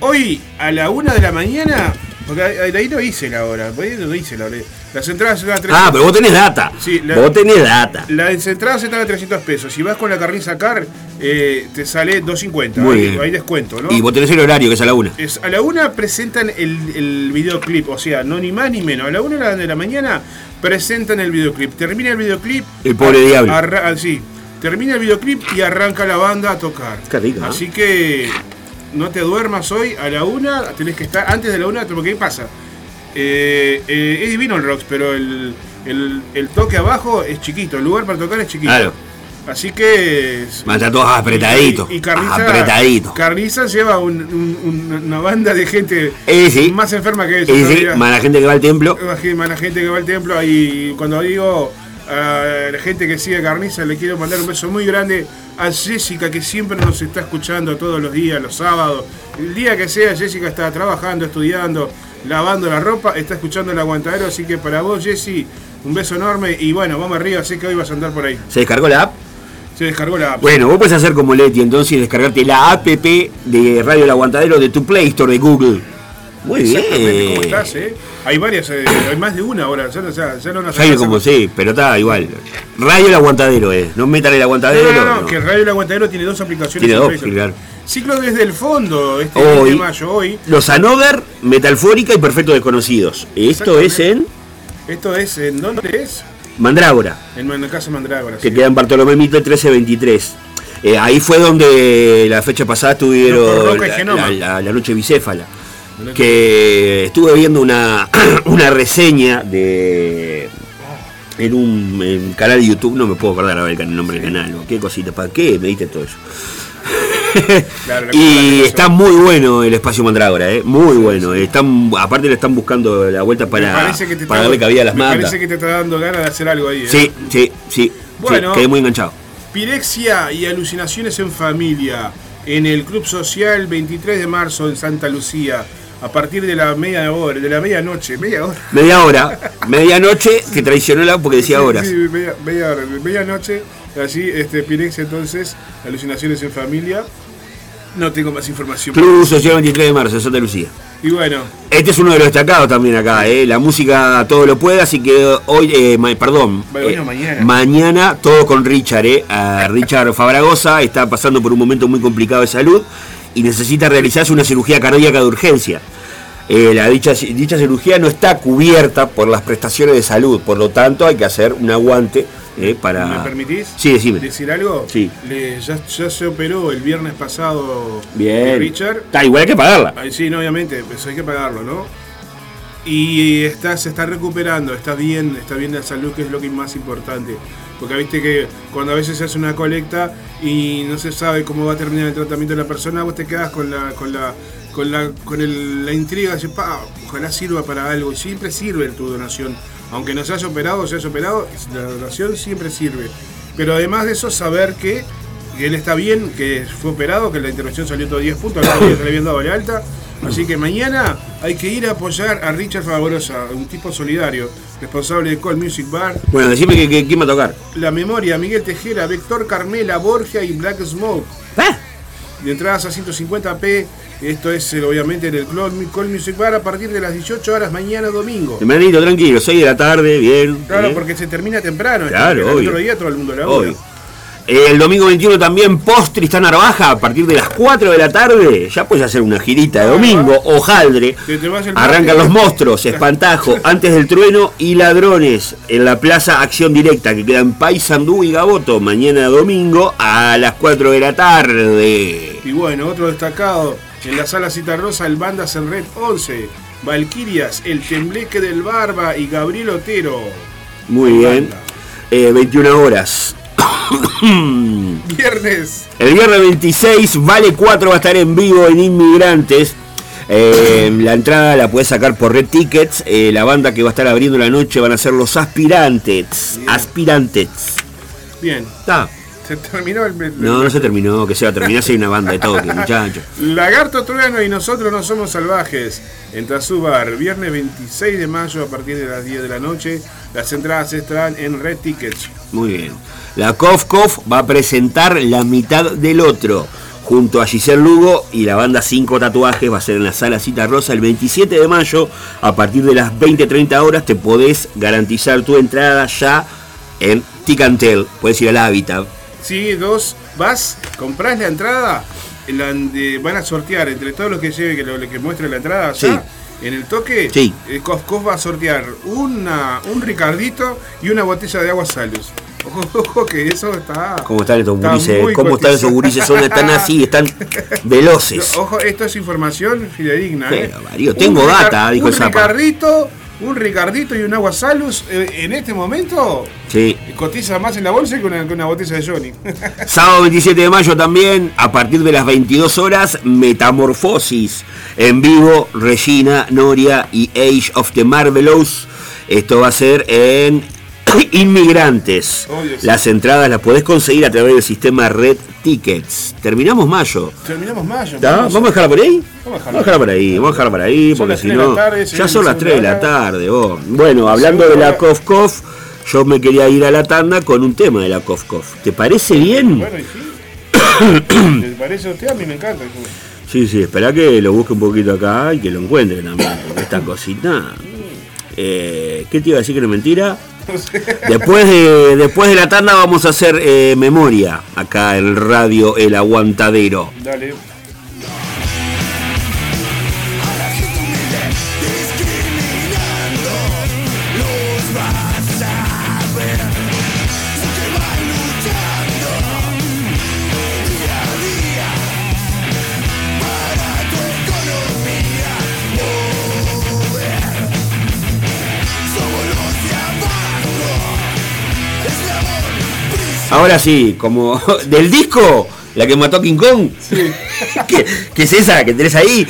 hoy a la una de la mañana, porque ahí ahí no hice la hora, ahí no hice la hora. Las entradas están a 300 Ah, pero vos tenés data. Sí, la- Vos tenés data. Las entradas están a 300 pesos. Si vas con la carniza car, eh, te sale 250. Muy Hay, bien. hay descuento, ¿no? Y vos tenés el horario, que es a la una. Es- a la una presentan el, el videoclip, o sea, no ni más ni menos. A la una de la mañana presentan el videoclip. Termina el videoclip. El pobre diablo. ah, sí, termina el videoclip y arranca la banda a tocar. Qué rico. Así que no te duermas hoy a la una, tenés que estar antes de la una, porque ¿qué pasa? Eh, eh, es divino el rocks, pero el, el- el toque abajo es chiquito, el lugar para tocar es chiquito. Claro. Así que. Van a estar todos apretaditos. Y, y Carniza, Apretaditos. Carniza lleva un- un- un- una banda de gente Eh, sí. más enferma que eso. Sí, más la gente que va al templo. Más la gente que va al templo. Y cuando digo a la gente que sigue Carniza, le quiero mandar un beso muy grande a Jessica, que siempre nos está escuchando todos los días, los sábados. El día que sea, Jessica está trabajando, estudiando, lavando la ropa, está escuchando el aguantadero. Así que para vos, Jessy, un beso enorme. Y bueno, vamos arriba, sé que hoy vas a andar por ahí. ¿Se descargó la app? Se descargó la app. Bueno, vos puedes hacer como Leti entonces y descargarte la app de Radio El Aguantadero de tu Play Store de Google. Muy Exactamente, ¿cómo bien. estás, eh? Hay varias, eh, hay más de una ahora, ya, no- ya, ya no alcanza. como sí, pero está igual. Radio El Aguantadero es. No metan el No, aguantadero. no, no, no. que el Radio El Aguantadero tiene dos aplicaciones. Tiene en dos, claro. Ciclo desde el fondo, este Hoy. 20 de mayo, hoy. Los Anover, Metalfórica y Perfecto Desconocidos. Esto es en Esto es, ¿en dónde es? Mandrágora, En la casa Mandrágora. que sí. queda en Bartolomé Mitre 1323. Eh, ahí fue donde la fecha pasada No, tuvieron y la, Genoma. la- la- la noche bicéfala. que estuve viendo una, una reseña de en un, en canal de YouTube, no me puedo acordar ahora el, can- el nombre del canal, ¿no? qué cosita, ¿para qué me diste todo eso? Claro, y está muy bueno el espacio Mandrágora, ¿eh? muy bueno. Están, aparte le están buscando la vuelta para, parece que te para darle cabida a las me parece que te está dando ganas de hacer algo ahí. ¿eh? Sí, sí, sí. Bueno. sí, quedé muy enganchado. Pirexia y alucinaciones en familia en el Club Social 23 de marzo en Santa Lucía a partir de la media hora, de la medianoche, media hora. Media hora, medianoche, que traicionó la porque decía Sí, horas. Sí, media, media hora, medianoche, así, este, Pirexia entonces, alucinaciones en familia. No tengo más información. Club Social 23 de marzo, Santa Lucía. Y bueno, Este es uno de los destacados también acá, ¿eh? la música todo lo puede, así que hoy, eh, ma- perdón, Bueno, eh, mañana. mañana todo con Richard, ¿eh? A Richard Fabragosa está pasando por un momento muy complicado de salud y necesita realizarse una cirugía cardíaca de urgencia. Eh, la dicha, dicha cirugía no está cubierta por las prestaciones de salud, por lo tanto hay que hacer un aguante ¿eh? para... ¿me permitís? Sí, decime. ¿Decir algo? Sí. Le- ya, ya se operó el viernes pasado Bien. Richard. Está igual hay que pagarla. Ay, sí, no, obviamente, pues hay que pagarlo, ¿no? Y está, se está recuperando, está bien, está bien la salud, que es lo que es más importante. Porque viste que cuando a veces se hace una colecta y no se sabe cómo va a terminar el tratamiento de la persona, vos te quedas con la, con la, con la, con el- la intriga de decir, "Pa, ojalá sirva para algo. Y siempre sirve tu donación. Aunque no seas operado o seas operado, la donación siempre sirve. Pero además de eso, saber que él está bien, que fue operado, que la intervención salió todo 10 puntos, al día se le habían dado la alta. Así que mañana hay que ir a apoyar a Richard Favorosa, un tipo solidario, responsable de Call Music Bar. Bueno, decime que, que- quién va a tocar. La memoria, Miguel Tejera, Vector Carmela, Borgia y Black Smoke. De entradas a 150p, esto es eh, obviamente en el Call Music Bar a partir de las 18 horas mañana domingo. Tempranito, tranquilo, 6 de la tarde, bien. Claro, ¿eh? porque se termina temprano. Claro, el obvio. otro día todo el mundo la Obvio. El domingo 21 también post Tristán Arbaja a partir de las 4 de la tarde. Ya puedes hacer una girita de domingo, hojaldre. Vas el Arrancan los monstruos, espantajo, antes del trueno y ladrones en la Plaza Acción Directa que queda en Paysandú y Gaboto mañana domingo a las 4 de la tarde. Y bueno, otro destacado en la sala Cita Rosa, el Bandas en Red 11, Valquirias, El Tembleque del Barba y Gabriel Otero. Muy bien. Eh, 21 horas. Viernes. El viernes 26, Vale 4 va a estar en vivo en Inmigrantes. Eh, la entrada la puedes sacar por Red Tickets. Eh, la banda que va a estar abriendo la noche van a ser los Aspirantes. Aspirantes. Bien. Está. Se terminó el. el- No, no se terminó, que se va a terminar si hay una banda de toque, muchachos. Lagarto Trueno y nosotros no somos salvajes. En Tazubar, viernes 26 de mayo a partir de las 10 de la noche. Las entradas estarán en Red Tickets. Muy bien. La Kof Kof va a presentar la mitad del otro. Junto a Giselle Lugo y la banda 5 Tatuajes va a ser en la sala Cita Rosa el 27 de mayo. A partir de las 20-30 horas te podés garantizar tu entrada ya en Ticantel. Puedes ir al Hábitat. Sí, dos. Vas, comprás la entrada. la- de- van a sortear entre todos los que lleve, que, lo, que muestre la entrada. Sí. En el toque, Sí. eh, Coscos va a sortear una, un Ricardito y una botella de agua Salus. Ojo, ojo, que eso está. ¿Cómo están estos está gurises? ¿Cómo están esos gurises? Son, están así, están veloces. Ojo, esto es información fidedigna. Pero, ¿eh? Mario, tengo Un data, dijo un Zapa. Ricardito, un Ricardito y un agua Salus eh, en este momento Sí. cotiza más en la bolsa que una, que una botella de Johnny. Sábado 27 de mayo también, a partir de las 22 horas, Metamorfosis. En vivo, Regina, Noria y Age of the Marvelous. Esto va a ser en Inmigrantes. Las entradas las podés conseguir a través del sistema Red Tickets. Terminamos mayo. Terminamos mayo. Vamos. ¿Vamos a dejarla por ahí? Vamos a dejarla. Por ahí, vamos a dejarla por ahí, porque si no. Ya son la las 3 de la tarde, vos. Bueno, hablando de la Kof Kof, yo me quería ir a la tanda con un tema de la Kof Kof. ¿Te parece bien? Bueno, y sí. ¿Le parece a usted? A mí me encanta. Sí, sí, espera que lo busque un poquito acá y que lo encuentre también, porque esta cosita. Eh, ¿Qué te iba a decir que no es mentira? Después de, después de la tanda vamos a hacer eh, memoria acá en Radio El Aguantadero. Ahora sí, como del disco, la que mató a King Kong, que, que es esa que tenés ahí.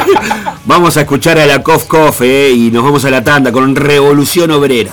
vamos a escuchar a la Cof Cof eh, y nos vamos a la tanda con Revolución Obrera.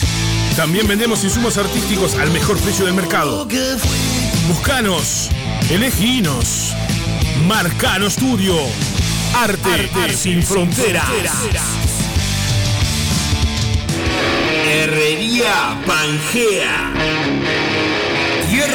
También vendemos insumos artísticos al mejor precio del mercado. Buscanos, eleginos. Marcano Studio. Arte, sin fronteras. Herrería Pangea.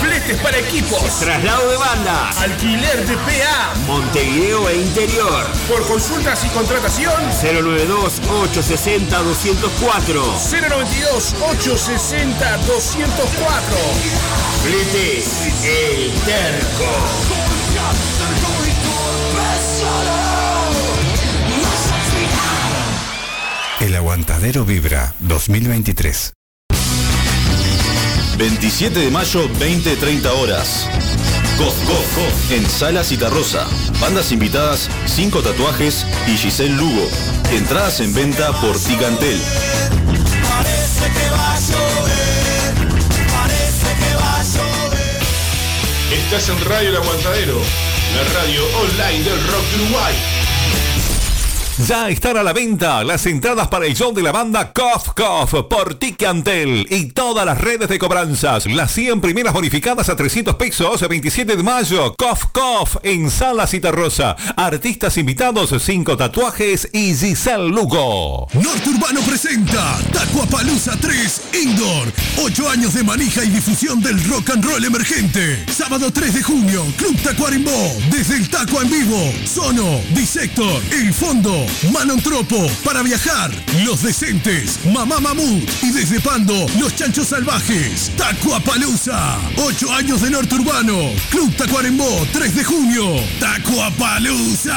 Fletes para equipos. Traslado de bandas. Alquiler de PA. Montevideo e interior. Por consultas y contratación. 092-860-204. 092-860-204. Fletes, El Terco. El Aguantadero Vibra 2023. 27 de mayo, 20-30 horas. Go, go, go. En Sala Citarrosa. Bandas invitadas, 5 tatuajes y Giselle Lugo. Entradas en venta por Ticantel. Parece que va a llover, parece que va a llover. Estás en Radio El Aguantadero, la radio online del rock de Uruguay. Ya están a la venta las entradas para el show de la banda Cough Cough por Ticantel y todas las redes de cobranzas. Las 100 primeras bonificadas a 300 pesos, 27 de mayo. Cough Cough en Sala Citarrosa. Artistas invitados, 5 tatuajes y Giselle Lugo. Norte Urbano presenta Tacuapalooza 3 Indoor. 8 años de manija y difusión del rock and roll emergente. Sábado 3 de junio, Club Tacuarembó. Desde el Taco en vivo. Sono, Disector, El Fondo, Manontropo. Para viajar, Los Decentes, Mamá Mamut. Y desde Pando, Los Chanchos Salvajes. Tacuapalooza. 8 años de Norte Urbano. Club Tacuarembó, 3 de junio. Tacuapalooza.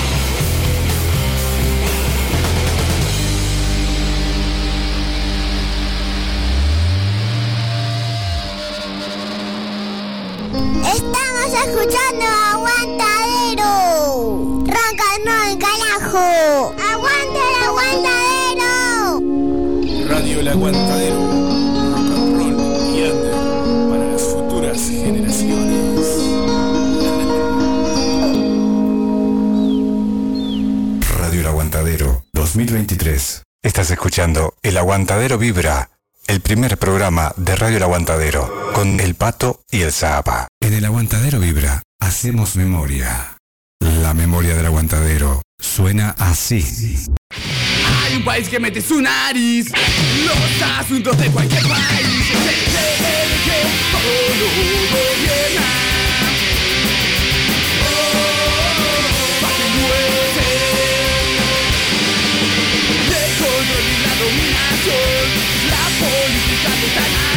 Escuchando Aguantadero. Ronca no el carajo. Aguanta el aguantadero. Radio El Aguantadero. Rock and roll y under para las futuras generaciones. Radio El Aguantadero 2023. Estás escuchando El Aguantadero Vibra, el primer programa de Radio El Aguantadero, con El Pato y el Zapa. En El Aguantadero Vibra hacemos memoria. La memoria del Aguantadero suena así. Hay un país que mete su nariz. Los asuntos de cualquier país. Que todo. El control y la dominación. La política de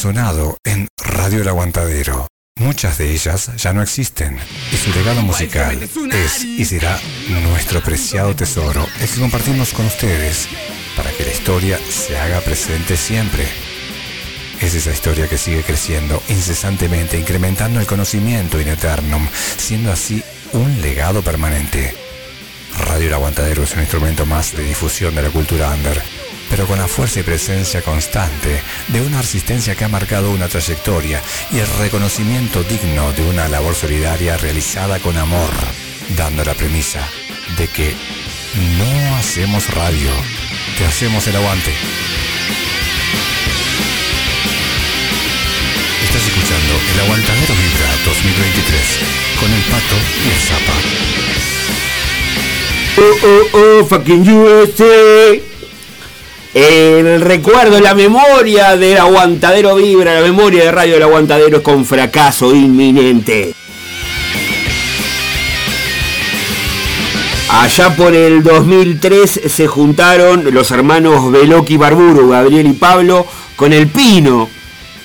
sonado en Radio El Aguantadero. Muchas de ellas ya no existen y su legado musical es y será nuestro preciado tesoro, el que compartimos con ustedes para que la historia se haga presente siempre. Es esa historia que sigue creciendo incesantemente, incrementando el conocimiento in eternum, siendo así un legado permanente. Radio El Aguantadero es un instrumento más de difusión de la cultura under, pero con la fuerza y presencia constante de una resistencia que ha marcado una trayectoria y el reconocimiento digno de una labor solidaria realizada con amor, dando la premisa de que no hacemos radio, que hacemos el aguante. Estás escuchando El Aguantadero Vibra 2023 con el Pato y el Zapa. Oh, oh, oh, fucking USA. El recuerdo, la memoria del aguantadero vibra, la memoria de radio del aguantadero es con fracaso inminente. Allá por el 2003 se juntaron los hermanos Veloki Barburo, Gabriel y Pablo, con el Pino,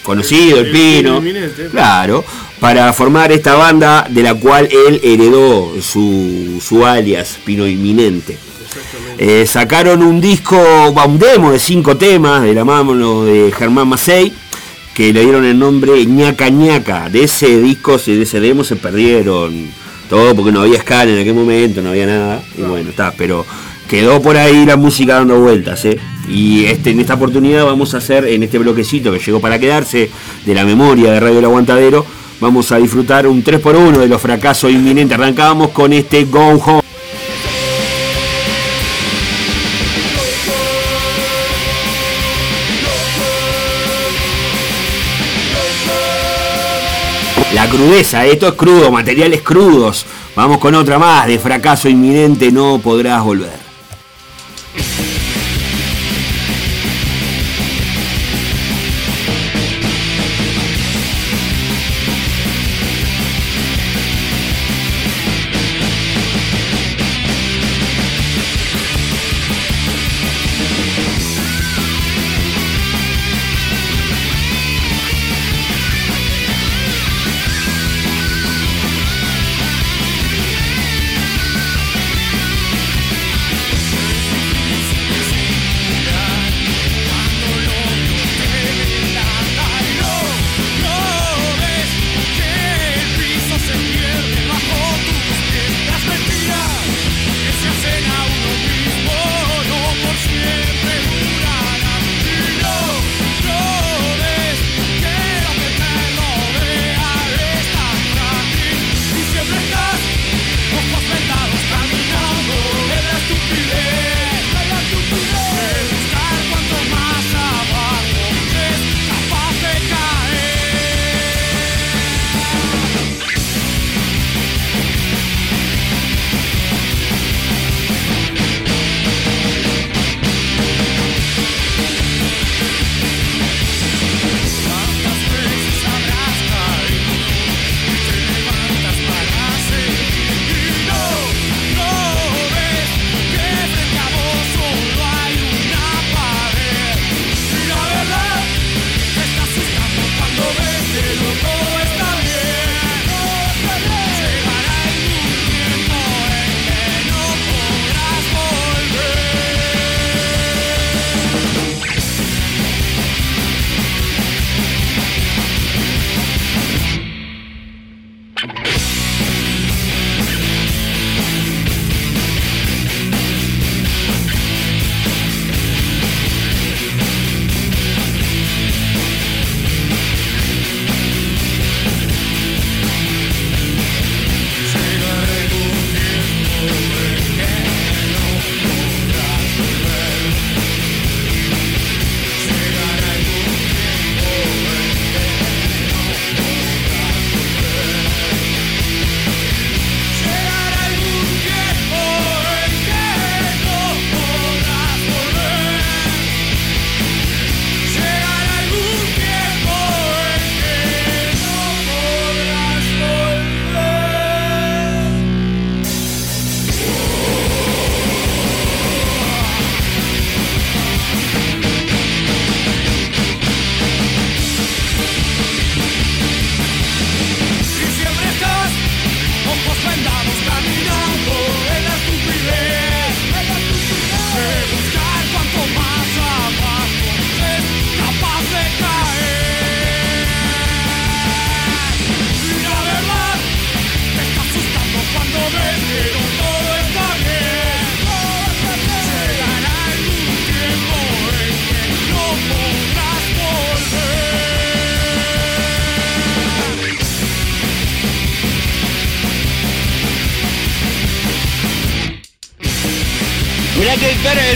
conocido el Pino, claro, para formar esta banda de la cual él heredó su, su alias, Pino Inminente. Eh, sacaron un disco, va, un demo de cinco temas de la mano de Germán Macei, que le dieron el nombre ñaca ñaca. De ese disco, de ese demo se perdieron todo porque no había escala en aquel momento, no había nada. Y bueno, está, pero quedó por ahí la música dando vueltas, ¿eh? Y este, en esta oportunidad vamos a hacer, en este bloquecito que llegó para quedarse, de la memoria de Radio El Aguantadero, vamos a disfrutar un 3x1 de los fracasos inminentes. Arrancábamos con este Go Home. Crudeza, esto es crudo, materiales crudos. Vamos con otra más, de fracaso inminente no podrás volver.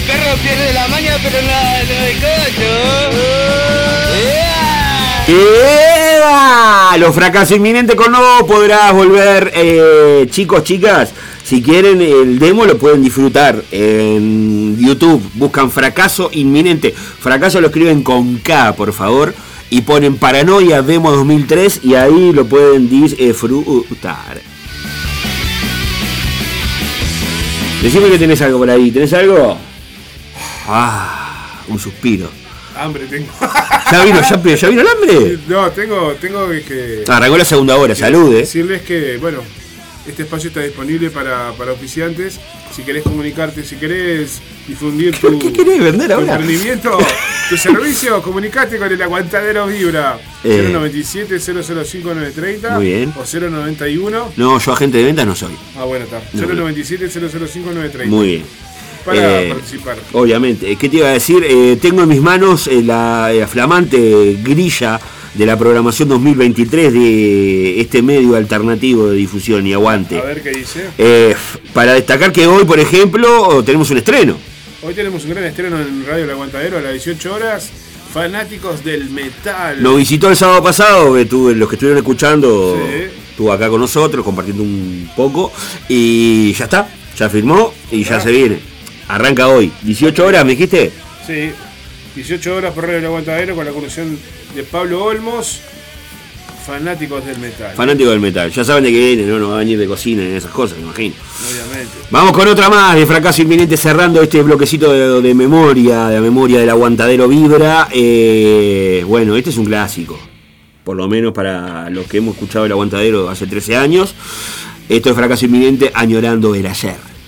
Perro, pierde la maña, pero ¡Eva! Los fracasos inminentes con no podrás volver. Eh, chicos, chicas, si quieren el demo lo pueden disfrutar en YouTube. Buscan fracaso inminente. Fracaso lo escriben con K, por favor. Y ponen Paranoia Demo 2003 y ahí lo pueden disfrutar. Decime que tenés algo por ahí. ¿Tenés algo? Ah, un suspiro. Hambre tengo. ¿Ya vino, ya, ya vino el hambre? No, tengo, tengo que. Arrancó la segunda hora, salud, eh. Decirles que, bueno, este espacio está disponible para, para oficiantes. Si querés comunicarte, si querés difundir tu, ¿Qué querés vender tu ahora? emprendimiento, tu servicio, comunicate con el aguantadero Vibra. Eh. 097 005 930 Muy bien. o 091 No, yo agente de ventas no soy. Ah, bueno, está. No, no. 097 005 930 Muy bien. Para Eh, participar. Obviamente. ¿Qué te iba a decir? Eh, tengo en mis manos eh, la, la flamante grilla de la programación 2023 de este medio alternativo de difusión y aguante. A ver qué dice. Eh, para destacar que hoy, por ejemplo, tenemos un estreno. Hoy tenemos un gran estreno en Radio El Aguantadero a las 18 horas. Fanáticos del metal. Nos visitó el sábado pasado, que los que estuvieron escuchando, Sí. estuvo acá con nosotros, compartiendo un poco. Y ya está, ya firmó y ya se viene. Arranca hoy. 18 horas, me dijiste. Sí, 18 horas por Radio del Aguantadero con la conducción de Pablo Olmos, fanáticos del metal. Fanático del metal. Ya saben de qué viene, ¿no? No va a venir de cocina ni esas cosas, me imagino. Obviamente. Vamos con otra más de fracaso inminente cerrando este bloquecito de, de memoria, de memoria del aguantadero vibra. Eh, bueno, este es un clásico. Por lo menos para los que hemos escuchado el aguantadero hace 13 años. Esto es fracaso inminente añorando el ayer.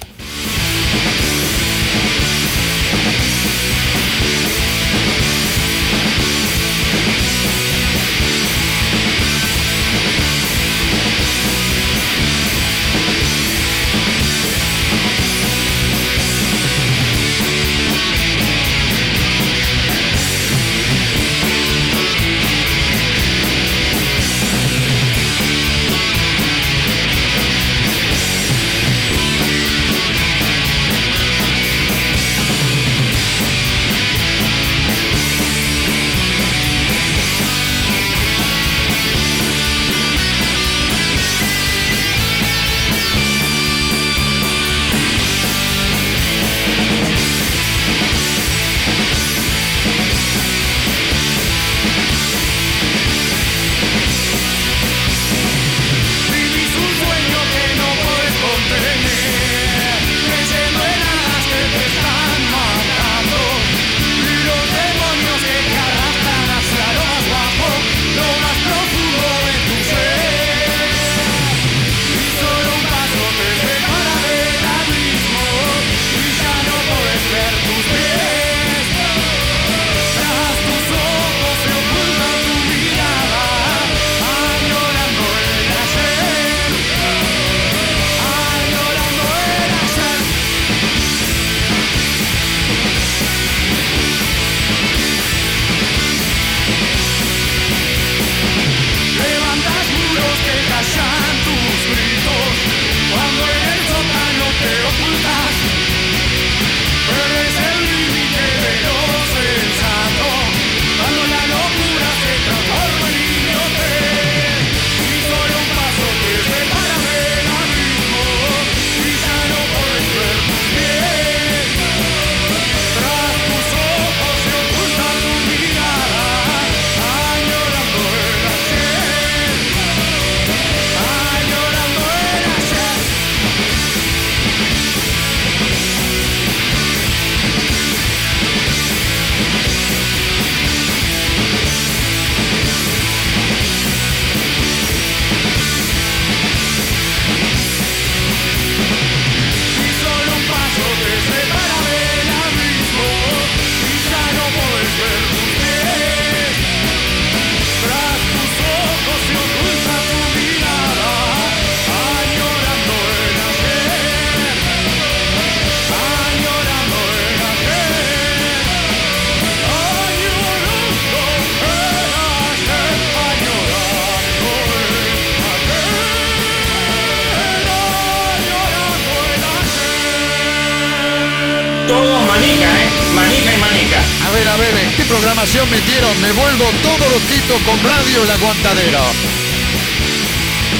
Con Radio El Aguantadero.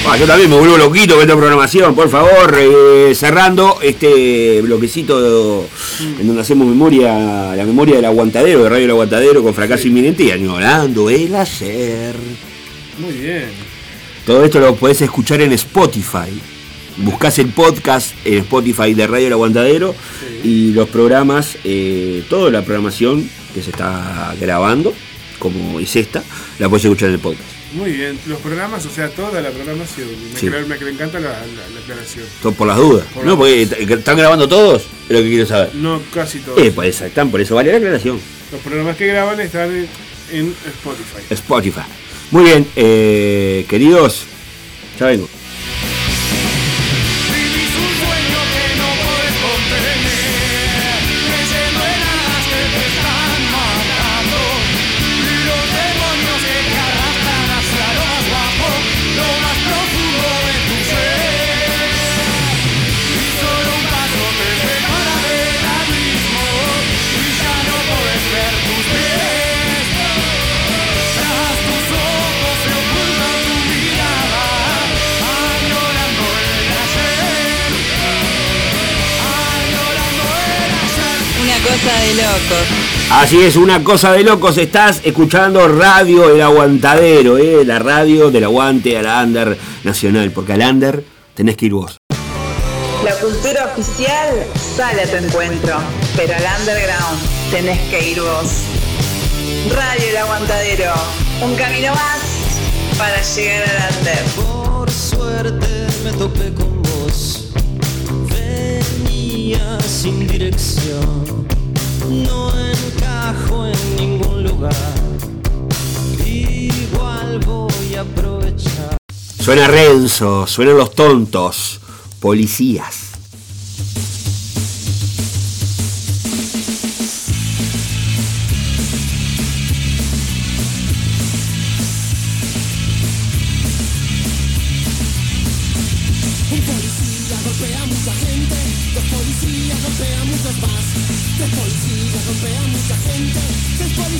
Ah, yo también me vuelvo loquito con esta programación, por favor, eh, cerrando este bloquecito en donde hacemos memoria, la memoria del aguantadero, de Radio El Aguantadero con fracaso inminente y añorando el ayer. Muy bien. Todo esto lo podés escuchar en Spotify. Buscás el podcast en Spotify de Radio El Aguantadero y los programas, eh, toda la programación que se está grabando, como es esta, la podés escuchar en el podcast. Muy bien. Los programas, o sea, toda la programación. Me, Sí. me- me encanta la, la- la aclaración. Todo por las dudas. Por ¿No? Porque están grabando todos, es lo que quiero saber. No, casi todos. Eh, pues están, por eso vale la aclaración. Los programas que graban están en, en Spotify. Spotify. Muy bien, eh, queridos, ya vengo. Cosa de locos. Así es, una cosa de locos. Estás escuchando Radio El Aguantadero, ¿eh? la radio del aguante a la Under Nacional. Porque al Under tenés que ir vos. La cultura oficial sale a tu encuentro, pero al underground tenés que ir vos. Radio El Aguantadero, un camino más para llegar al under. Por suerte me topé con vos. Venía sin dirección. No encajo en ningún lugar. Igual voy a aprovechar. Suena Renzo, suenan los tontos, policías.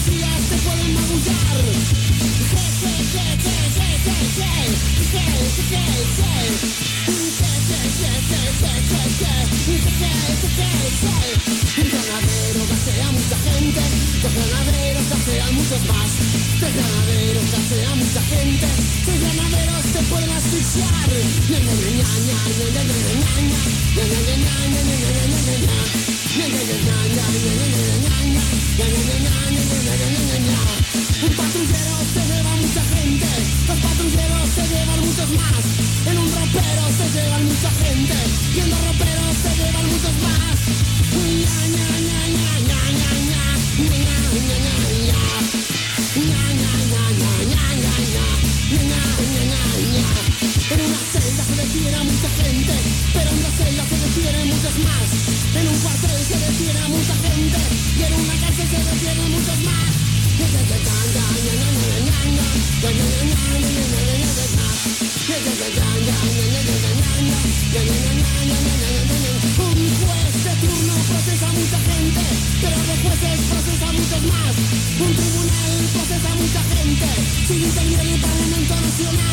policías te pueden casea mucha gente, dos ganaderos casea a muchos más. Tres ganaderos casea a mucha gente, tres ganaderos te pueden asfixiar. Un patrullero se lleva mucha gente, los patrulleros se llevan muchos más. En un ropero se llevan mucha gente, y en dos roperos se llevan muchos más. En un cuartel se detiene a mucha gente y en una cárcel se detiene a muchos más. Un juez de turno procesa a mucha gente, pero los jueces procesa a muchos más. Un tribunal procesa a mucha gente, sin el Parlamento Nacional.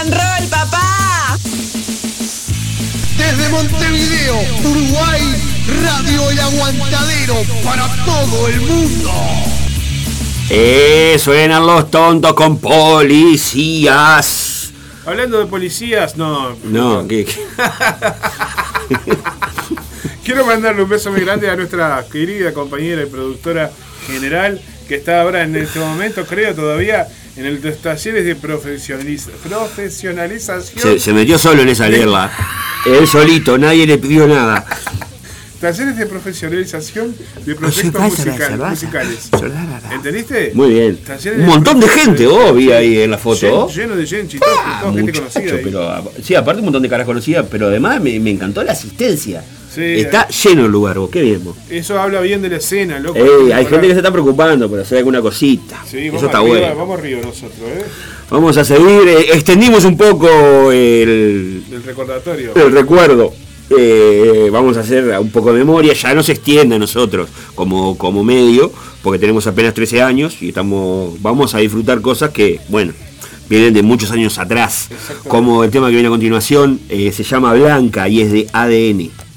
and roll, papá. Desde Montevideo, Uruguay, Radio El Aguantadero para todo el mundo. Eh, suenan los tontos con policías. Hablando de policías, no. No, ¿qué? qué? Quiero mandarle un beso muy grande a nuestra querida compañera y productora general que está ahora en este momento, creo todavía, en el de talleres de profesionaliza- profesionalización. Se, se metió solo en esa leerla. Él solito, nadie le pidió nada. Talleres de profesionalización de proyectos musical- musicales. ¿Entendiste? Muy bien. Talleres Un montón de gente, oh, vi ahí en la foto. Lleno, lleno de gente, gente conocida. Muchacho, ahí. pero a- sí, aparte un montón de caras conocidas, pero además me, me encantó la asistencia. Sí, Está lleno el lugar, vos, qué bien vos. Eso habla bien de la escena, loco. Ey, hay gente que se está preocupando por hacer alguna cosita. Sí, Eso está arriba, bueno. Vamos arriba nosotros, ¿eh? Vamos a seguir, eh, extendimos un poco el, recordatorio. el recuerdo. Eh, vamos a hacer un poco de memoria, ya no se extiende a nosotros como, como medio, porque tenemos apenas 13 años y estamos, vamos a disfrutar cosas que, bueno, vienen de muchos años atrás, como el tema que viene a continuación, eh, se llama Blanca y es de ADN.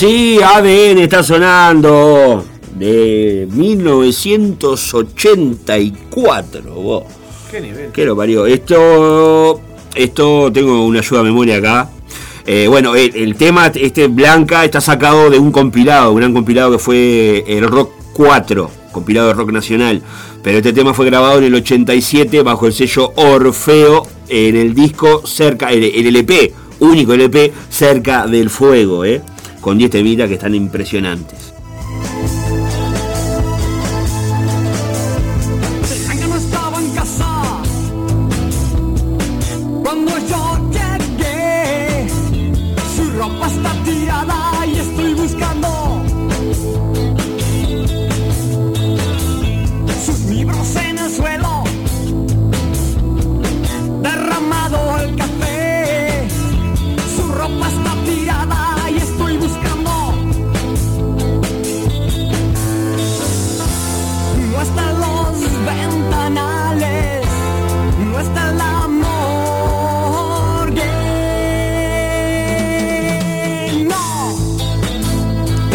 Sí, ADN está sonando. De 1984. vos. ¿Qué nivel? ¿Qué lo parió? Esto, esto tengo una ayuda de memoria acá. Eh, bueno, el, el tema, este Blanca, está sacado de un compilado, un gran compilado que fue el Rock 4, compilado de rock nacional. Pero este tema fue grabado en el 87 bajo el sello Orfeo en el disco cerca, en el LP, único LP, cerca del fuego, ¿eh? Con 10 temitas que están impresionantes.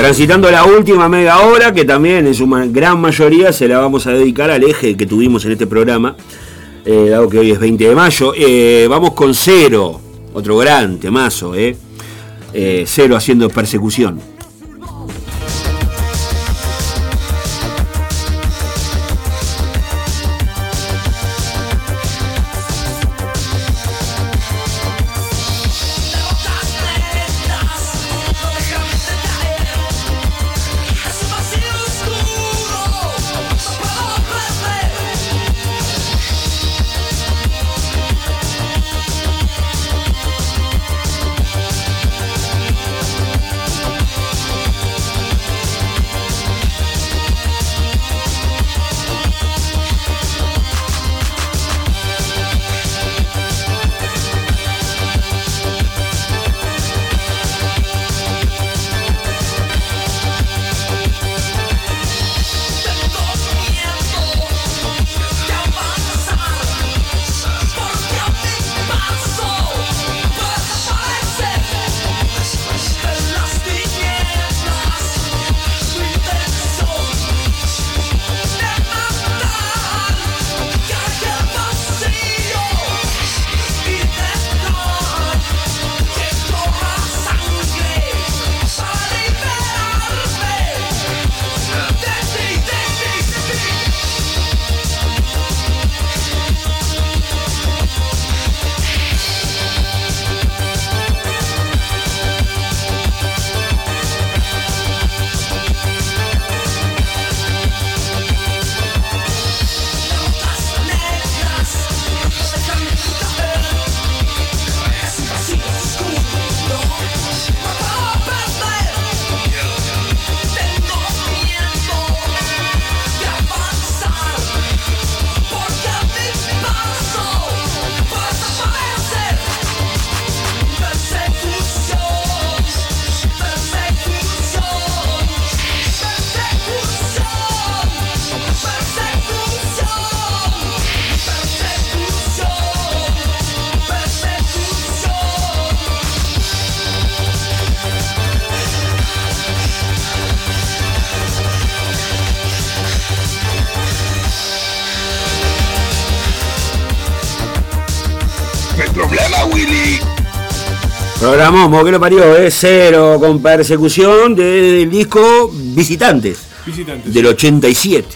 Transitando la última media hora, que también en su gran mayoría se la vamos a dedicar al eje que tuvimos en este programa, eh, dado que hoy es 20 de mayo. Eh, vamos con Cero, otro gran temazo, ¿eh? Eh, Cero haciendo persecución. Que lo parió, es cero con persecución del disco Visitantes. Visitantes. Del 87.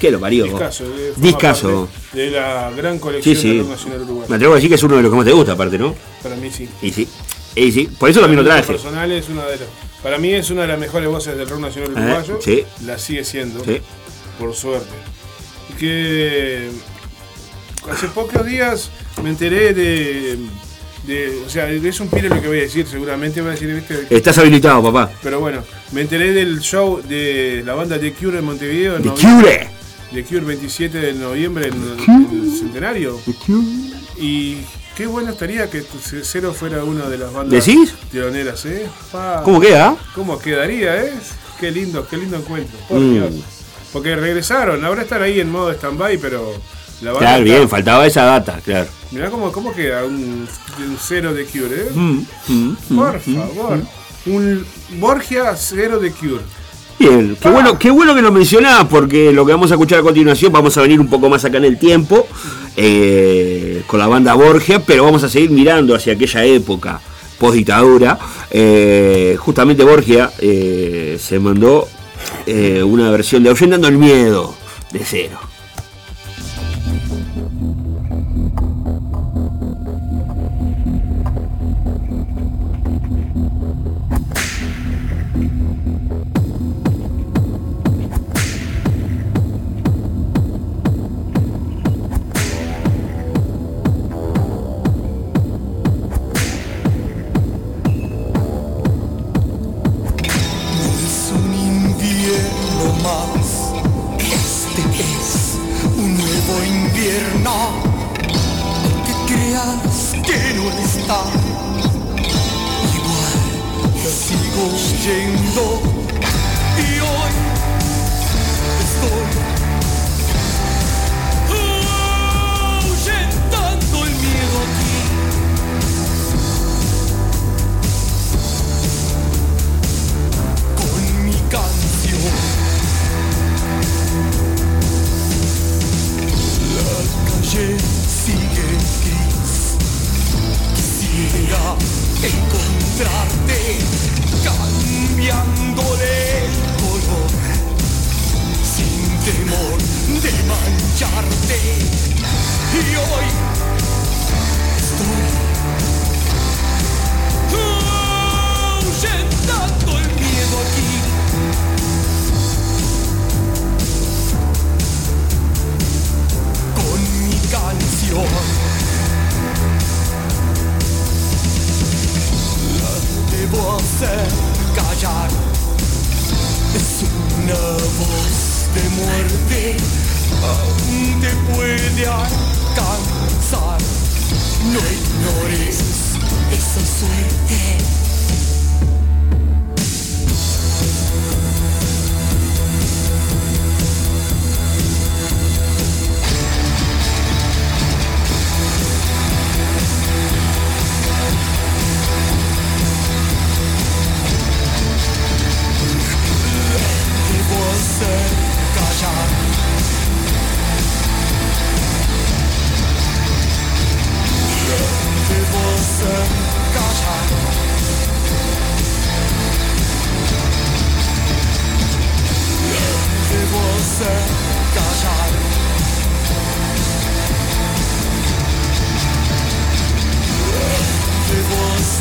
Que lo parió. Discaso, eh, Discaso. De la gran colección Sí, sí. rock nacional uruguayo. Me atrevo a decir que es uno de los que más te gusta, aparte, ¿no? Para mí sí. Y sí. Y sí. Por eso también lo traje. personal es una de las- para mí es una de las mejores voces del rock nacional Eh, uruguayo. sí. La sigue siendo. Sí. Por suerte. Y que hace pocos días me enteré de. De- o sea, es un pire lo que voy a decir, seguramente voy a decir, ¿viste? Estás habilitado, papá. Pero bueno, me enteré del show de la banda The Cure en Montevideo. en The. Cure. The Cure 27 de noviembre en, en el centenario. Y qué bueno estaría que Cero fuera una de las bandas ¿Decís? pioneras, ¿eh? Pa. ¿Cómo queda? ¿Cómo quedaría, eh? Qué lindo, qué lindo encuentro. Por Mm. Dios. Porque regresaron, ahora están ahí en modo stand-by, pero. Claro, bien, faltaba esa data, claro. Mirá cómo, cómo queda un, un cero de Cure, ¿eh? Mm, mm, mm, Por mm, favor. Un Borgia cero de Cure. Bien, qué bueno, qué bueno que lo mencionás, porque lo que vamos a escuchar a continuación, vamos a venir un poco más acá en el tiempo, eh, con la banda Borgia, pero vamos a seguir mirando hacia aquella época, post dictadura. Eh, justamente Borgia eh, se mandó una versión de Ahuyentando el Miedo, de cero.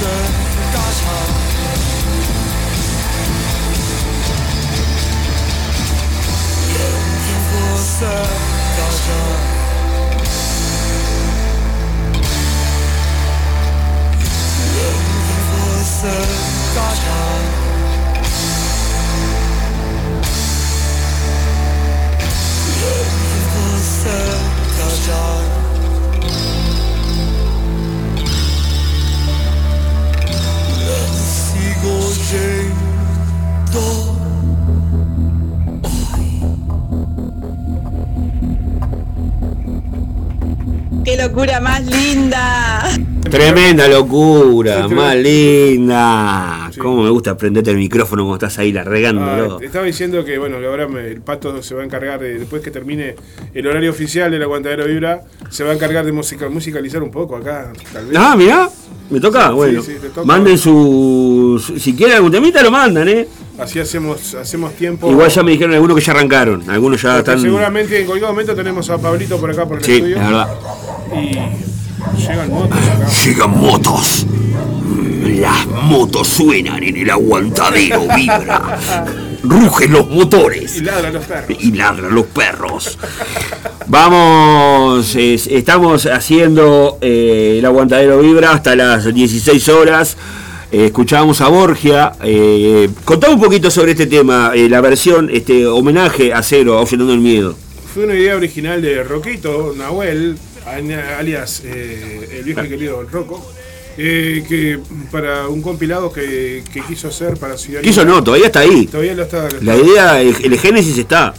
answer Tremenda locura, más linda. Cómo me gusta aprenderte el micrófono cuando estás ahí largándolo. Ah, te estaba diciendo que bueno, que ahora me- el pato se va a encargar de, después que termine el horario oficial del aguantadero vibra, se va a encargar de musica- musicalizar un poco acá. Tal vez. Ah, mirá, me toca. Sí, bueno, sí, toca. manden su, su- Si quieren algún temita, lo mandan, ¿eh? Así hacemos, hacemos tiempo. Igual ya me dijeron algunos que ya arrancaron. Algunos ya Porque están. Seguramente en cualquier momento tenemos a Pablito por acá por el Sí, estudio. la verdad. Y llegan motos acá. Llegan motos. Las motos suenan en el aguantadero, vibra. Rugen los motores. Y ladran los perros. y ladran los perros. Vamos, es- estamos haciendo eh, el aguantadero vibra hasta las 16 horas. Eh, escuchábamos a Borgia. Eh, contame un poquito sobre este tema, eh, la versión, este homenaje a Cero, Ahuyentando el Miedo. Fue una idea original de Roquito, Nahuel, alias eh, el viejo y querido Rocco, eh, que para un compilado que, que quiso hacer para Ciudad Quiso no, todavía está ahí. Todavía lo está. lo La idea, el, el génesis está.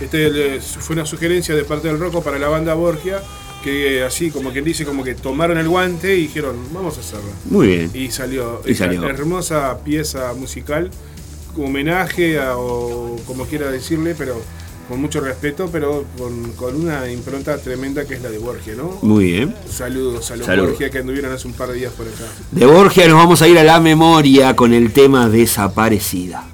Este le- fue una sugerencia de parte del Rocco para la banda Borgia, que así como quien dice, como que tomaron el guante y dijeron, vamos a hacerlo. Muy bien. Y salió. Y esta salió. hermosa pieza musical, homenaje a, o como quiera decirle, pero con mucho respeto, pero con, con una impronta tremenda que es la de Borgia, ¿no? Muy bien. Saludos a los Saludos. Borgia que anduvieron hace un par de días por acá. De Borgia nos vamos a ir a la memoria con el tema desaparecida.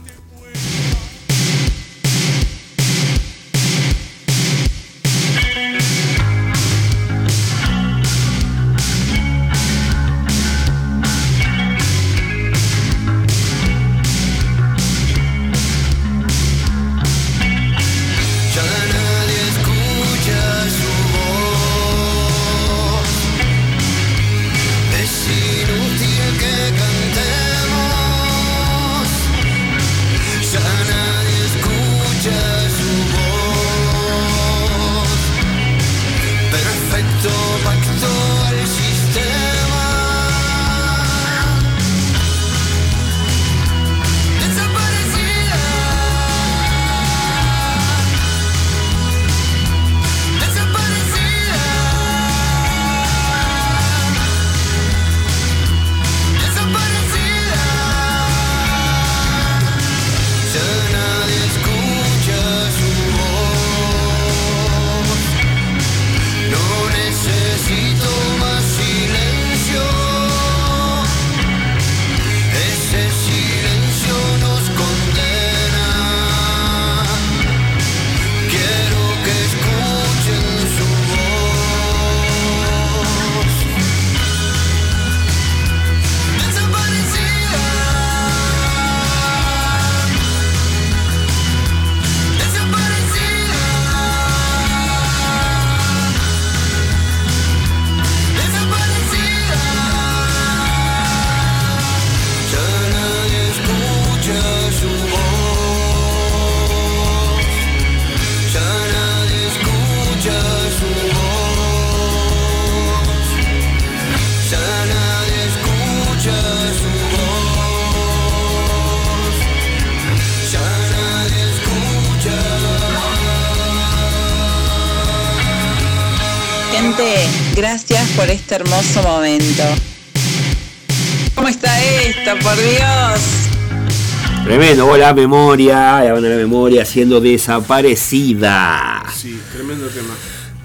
Tremendo, vos la memoria, la banda de la memoria siendo desaparecida. Sí, tremendo tema.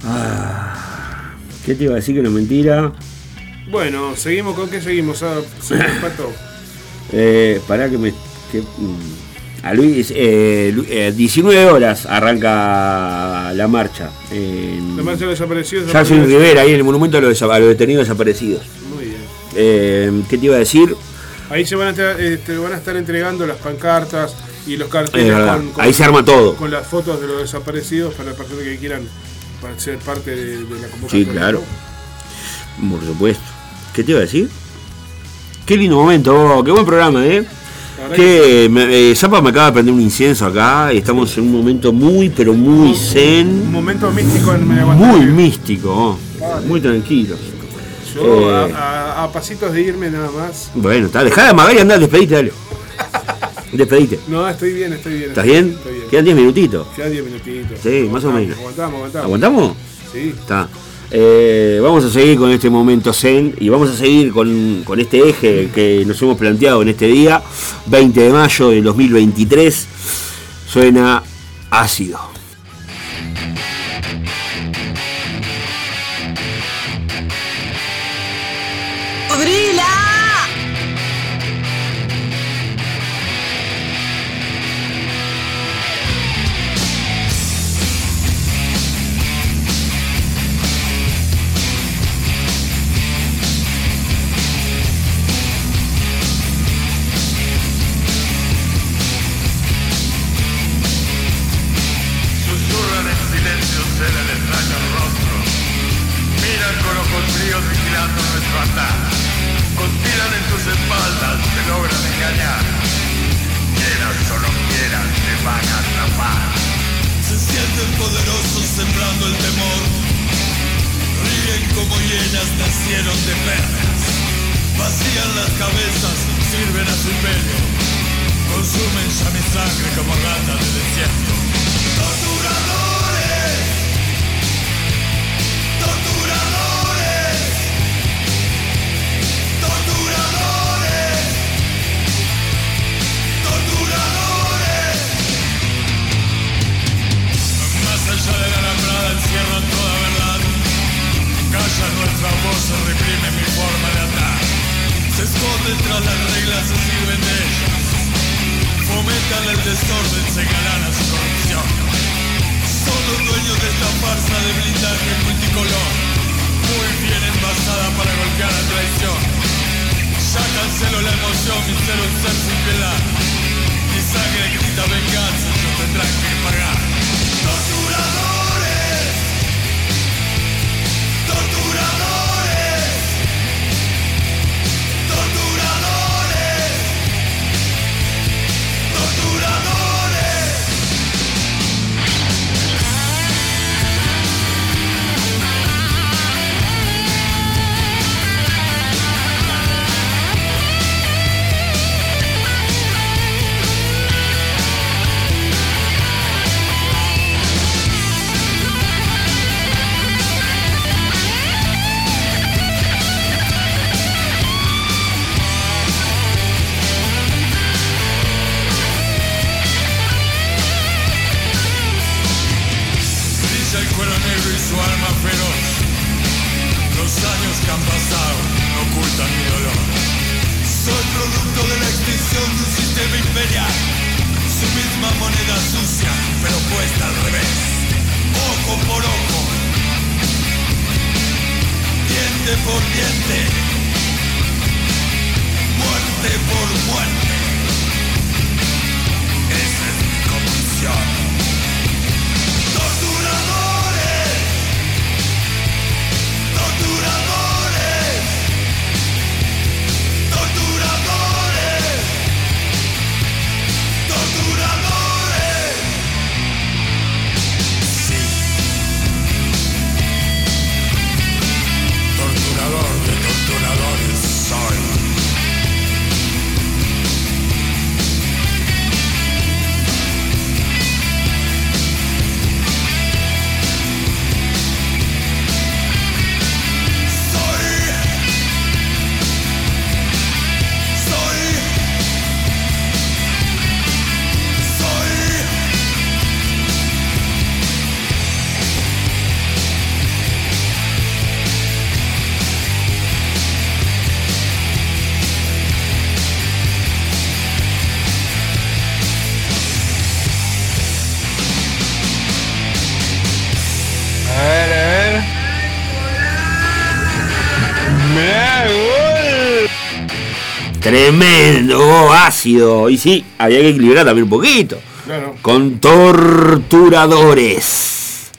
Ah, ¿Qué te iba a decir que no es mentira? Bueno, seguimos con qué seguimos, ah, señor Pato. Eh, pará que me. que, mm, a Luis, eh, Lu- eh, 19 horas arranca la marcha. en La marcha de desaparecidos. Jackson Rivera, ahí en el monumento a los, desa- a los detenidos desaparecidos. Muy bien. Eh, ¿Qué te iba a decir? Ahí se van a, estar, este, van a estar entregando las pancartas y los carteles Es verdad, ahí se arma todo. con las fotos de los desaparecidos para las personas que quieran para ser parte de, de la convocatoria. Sí, claro. Por supuesto. ¿Qué te iba a decir? Qué lindo momento, oh, qué buen programa, ¿eh? Que me- eh, Zapa me acaba de prender un incienso acá y estamos en un momento muy, pero muy Un zen, momento místico en Media muy místico, oh, muy tranquilo. Yo Eh, a, a- a pasitos de irme nada más. Bueno, está, dejá de amagar y andá, despedite, dale. Despedite. No, estoy bien, estoy bien. ¿Estás bien? Estoy bien. Quedan 10 minutitos. Quedan 10 minutitos. Sí, más o menos. Aguantamos, aguantamos. ¿Aguantamos? Sí. Está. Eh, vamos a seguir con este momento zen y vamos a seguir con, con este eje que nos hemos planteado en este día, 20 de mayo del 2023. Suena ácido. tremendo, ácido. Y sí, había que equilibrar también un poquito. Con torturadores.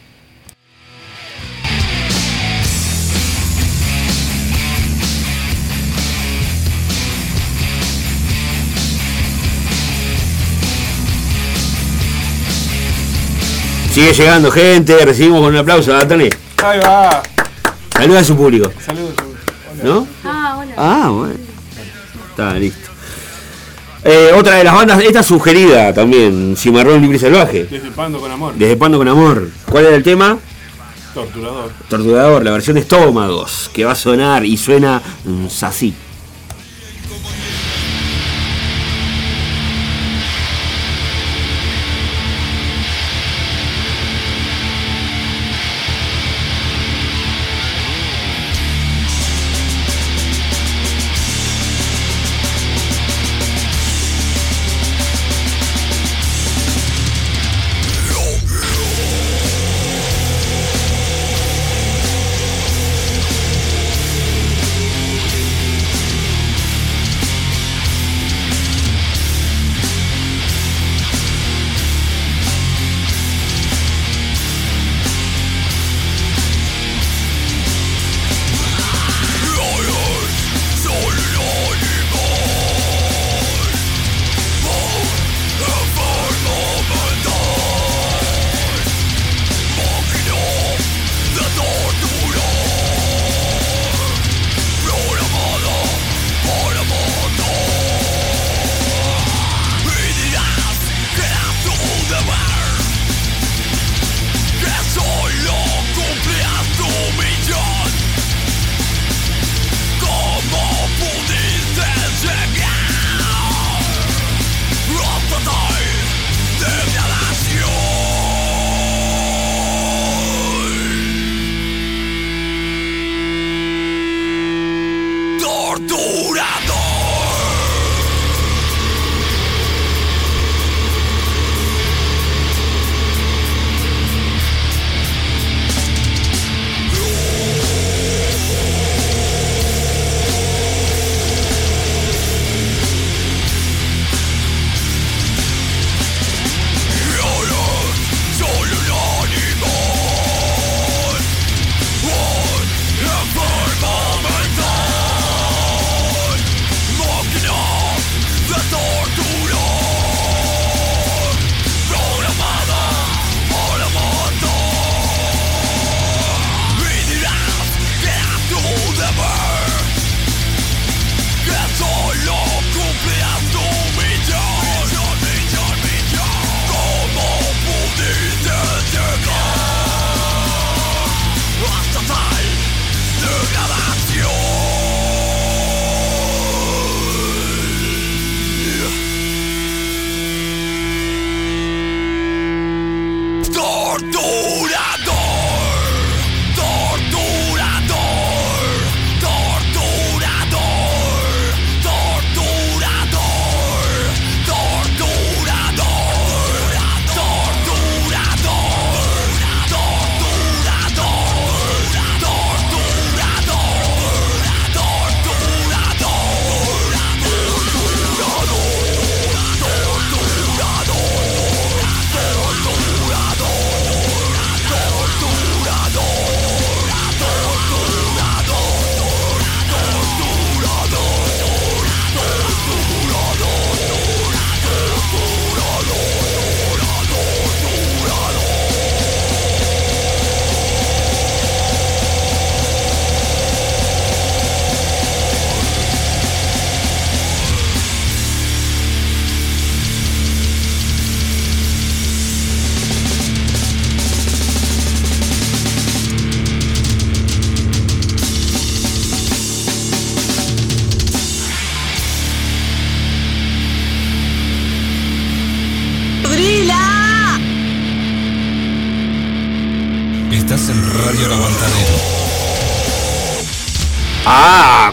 Sigue llegando gente, recibimos con un aplauso a Tony. Ahí va. Saluda a su público. Saludos. ¿No? Ah, hola. Ah, bueno. Está listo. Eh, otra de las bandas, esta sugerida también, Cimarrón Libre y Salvaje. Desde Pando con Amor. Desde Pando con Amor. ¿Cuál era el tema? Torturador. Torturador, la versión de Estómagos, que va a sonar y suena un.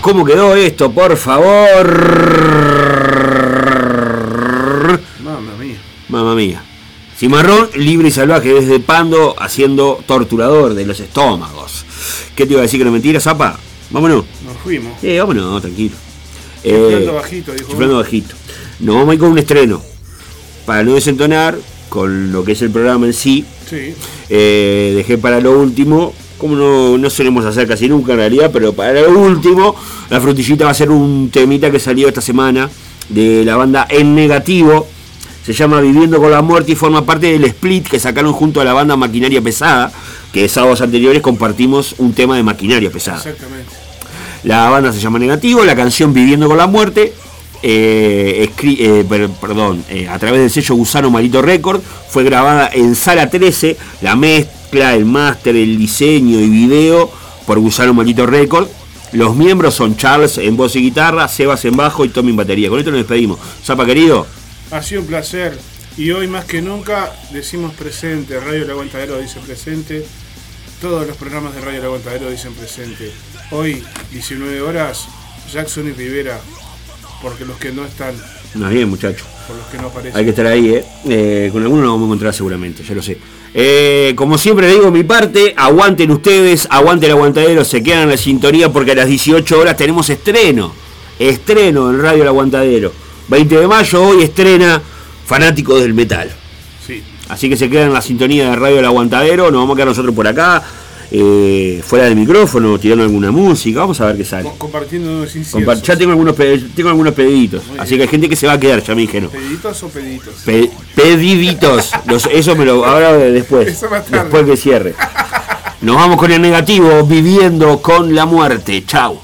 ¿Cómo quedó esto? Por favor. Mamma mía. Mamma mía. Cimarrón, libre y salvaje desde Pando, haciendo torturador de los estómagos. ¿Qué te iba a decir que no mentira, Zapa? Vámonos. Nos fuimos. Eh, vámonos, tranquilo. Chiflando Eh, bajito, dijo chiflando bajito. Nos vamos a ir con un estreno. Para no desentonar con lo que es el programa en sí, Sí. eh, dejé para lo último, como no, no solemos hacer casi nunca en realidad, pero para lo último, la frutillita va a ser un temita que salió esta semana de la banda En Negativo. Se llama Viviendo con la Muerte y forma parte del split que sacaron junto a la banda Maquinaria Pesada, que sábados anteriores compartimos un tema de Maquinaria Pesada. Exactamente. La banda se llama Negativo, la canción Viviendo con la Muerte, eh, eh, per- perdón, eh, a través del sello Gusano Marito Record, fue grabada en Sala 13, la mezcla, el máster, el diseño y video por Gusano Marito Record. Los miembros son Charles en voz y guitarra, Sebas en bajo y Tommy en batería. Con esto nos despedimos. Zapa querido, Ha sido un placer. Y hoy más que nunca decimos presente. Radio El Aguantadero dice presente. Todos los programas de Radio El Aguantadero dicen presente. Hoy, 19 horas, Jackson y Rivera. Porque los que no están, nos bien muchachos. por los que no aparecen. Hay que estar ahí, ¿eh? Eh, con algunos nos vamos a encontrar seguramente, ya lo sé. Eh, como siempre le digo mi parte, aguanten ustedes, aguanten el aguantadero, se quedan en la sintonía porque a las 18 horas tenemos estreno. Estreno en Radio El Aguantadero. 20 de mayo, hoy estrena Fanáticos del Metal. Sí. Así que se quedan en la sintonía de Radio El Aguantadero, nos vamos a quedar nosotros por acá, eh, fuera del micrófono, tirando alguna música, vamos a ver qué sale. Co- Compartiendo unos ya tengo algunos, tengo algunos pediditos, así que hay gente que se va a quedar, ya me dijeron. ¿Pediditos o pediditos? Pe- pediditos. Los- eso me lo ahora después. Eso. Después que cierre. Nos vamos con el negativo, viviendo con la muerte. Chau.